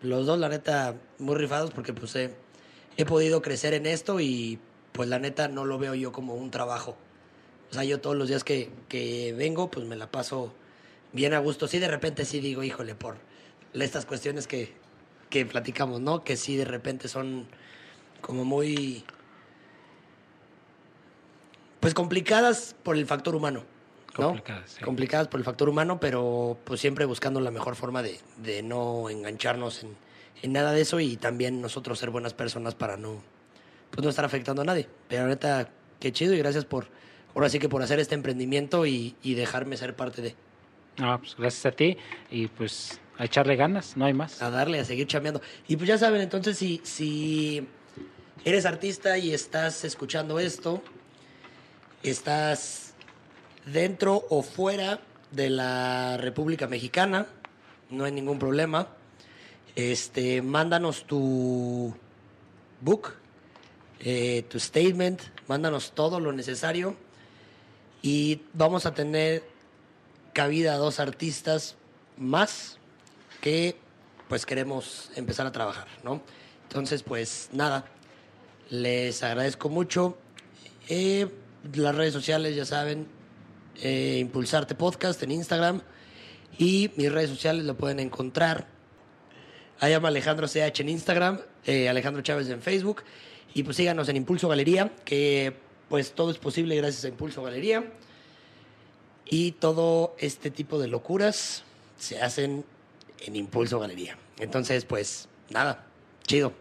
los dos la neta muy rifados porque pues he, he podido crecer en esto y pues la neta no lo veo yo como un trabajo. O sea, yo todos los días que, que vengo pues me la paso bien a gusto. Sí, de repente sí digo, híjole, por estas cuestiones que, que platicamos, ¿no? Que sí de repente son como muy pues complicadas por el factor humano. ¿no? Complicadas, sí. Complicadas por el factor humano, pero pues siempre buscando la mejor forma de, de no engancharnos en, en, nada de eso y también nosotros ser buenas personas para no, pues no estar afectando a nadie. Pero ahorita, qué chido y gracias por, ahora sí que por hacer este emprendimiento y, y dejarme ser parte de. No, pues gracias a ti y pues a echarle ganas, no hay más. A darle, a seguir chambeando. Y pues ya saben, entonces si, si eres artista y estás escuchando esto, estás dentro o fuera de la República Mexicana, no hay ningún problema. Este, mándanos tu book, eh, tu statement, mándanos todo lo necesario y vamos a tener cabida a dos artistas más que pues queremos empezar a trabajar, ¿no? Entonces, pues nada, les agradezco mucho. Eh, las redes sociales, ya saben, eh, Impulsarte Podcast en Instagram y mis redes sociales lo pueden encontrar. Llama Alejandro CH en Instagram, eh, Alejandro Chávez en Facebook y pues síganos en Impulso Galería, que pues todo es posible gracias a Impulso Galería y todo este tipo de locuras se hacen en Impulso Galería. Entonces, pues nada, chido.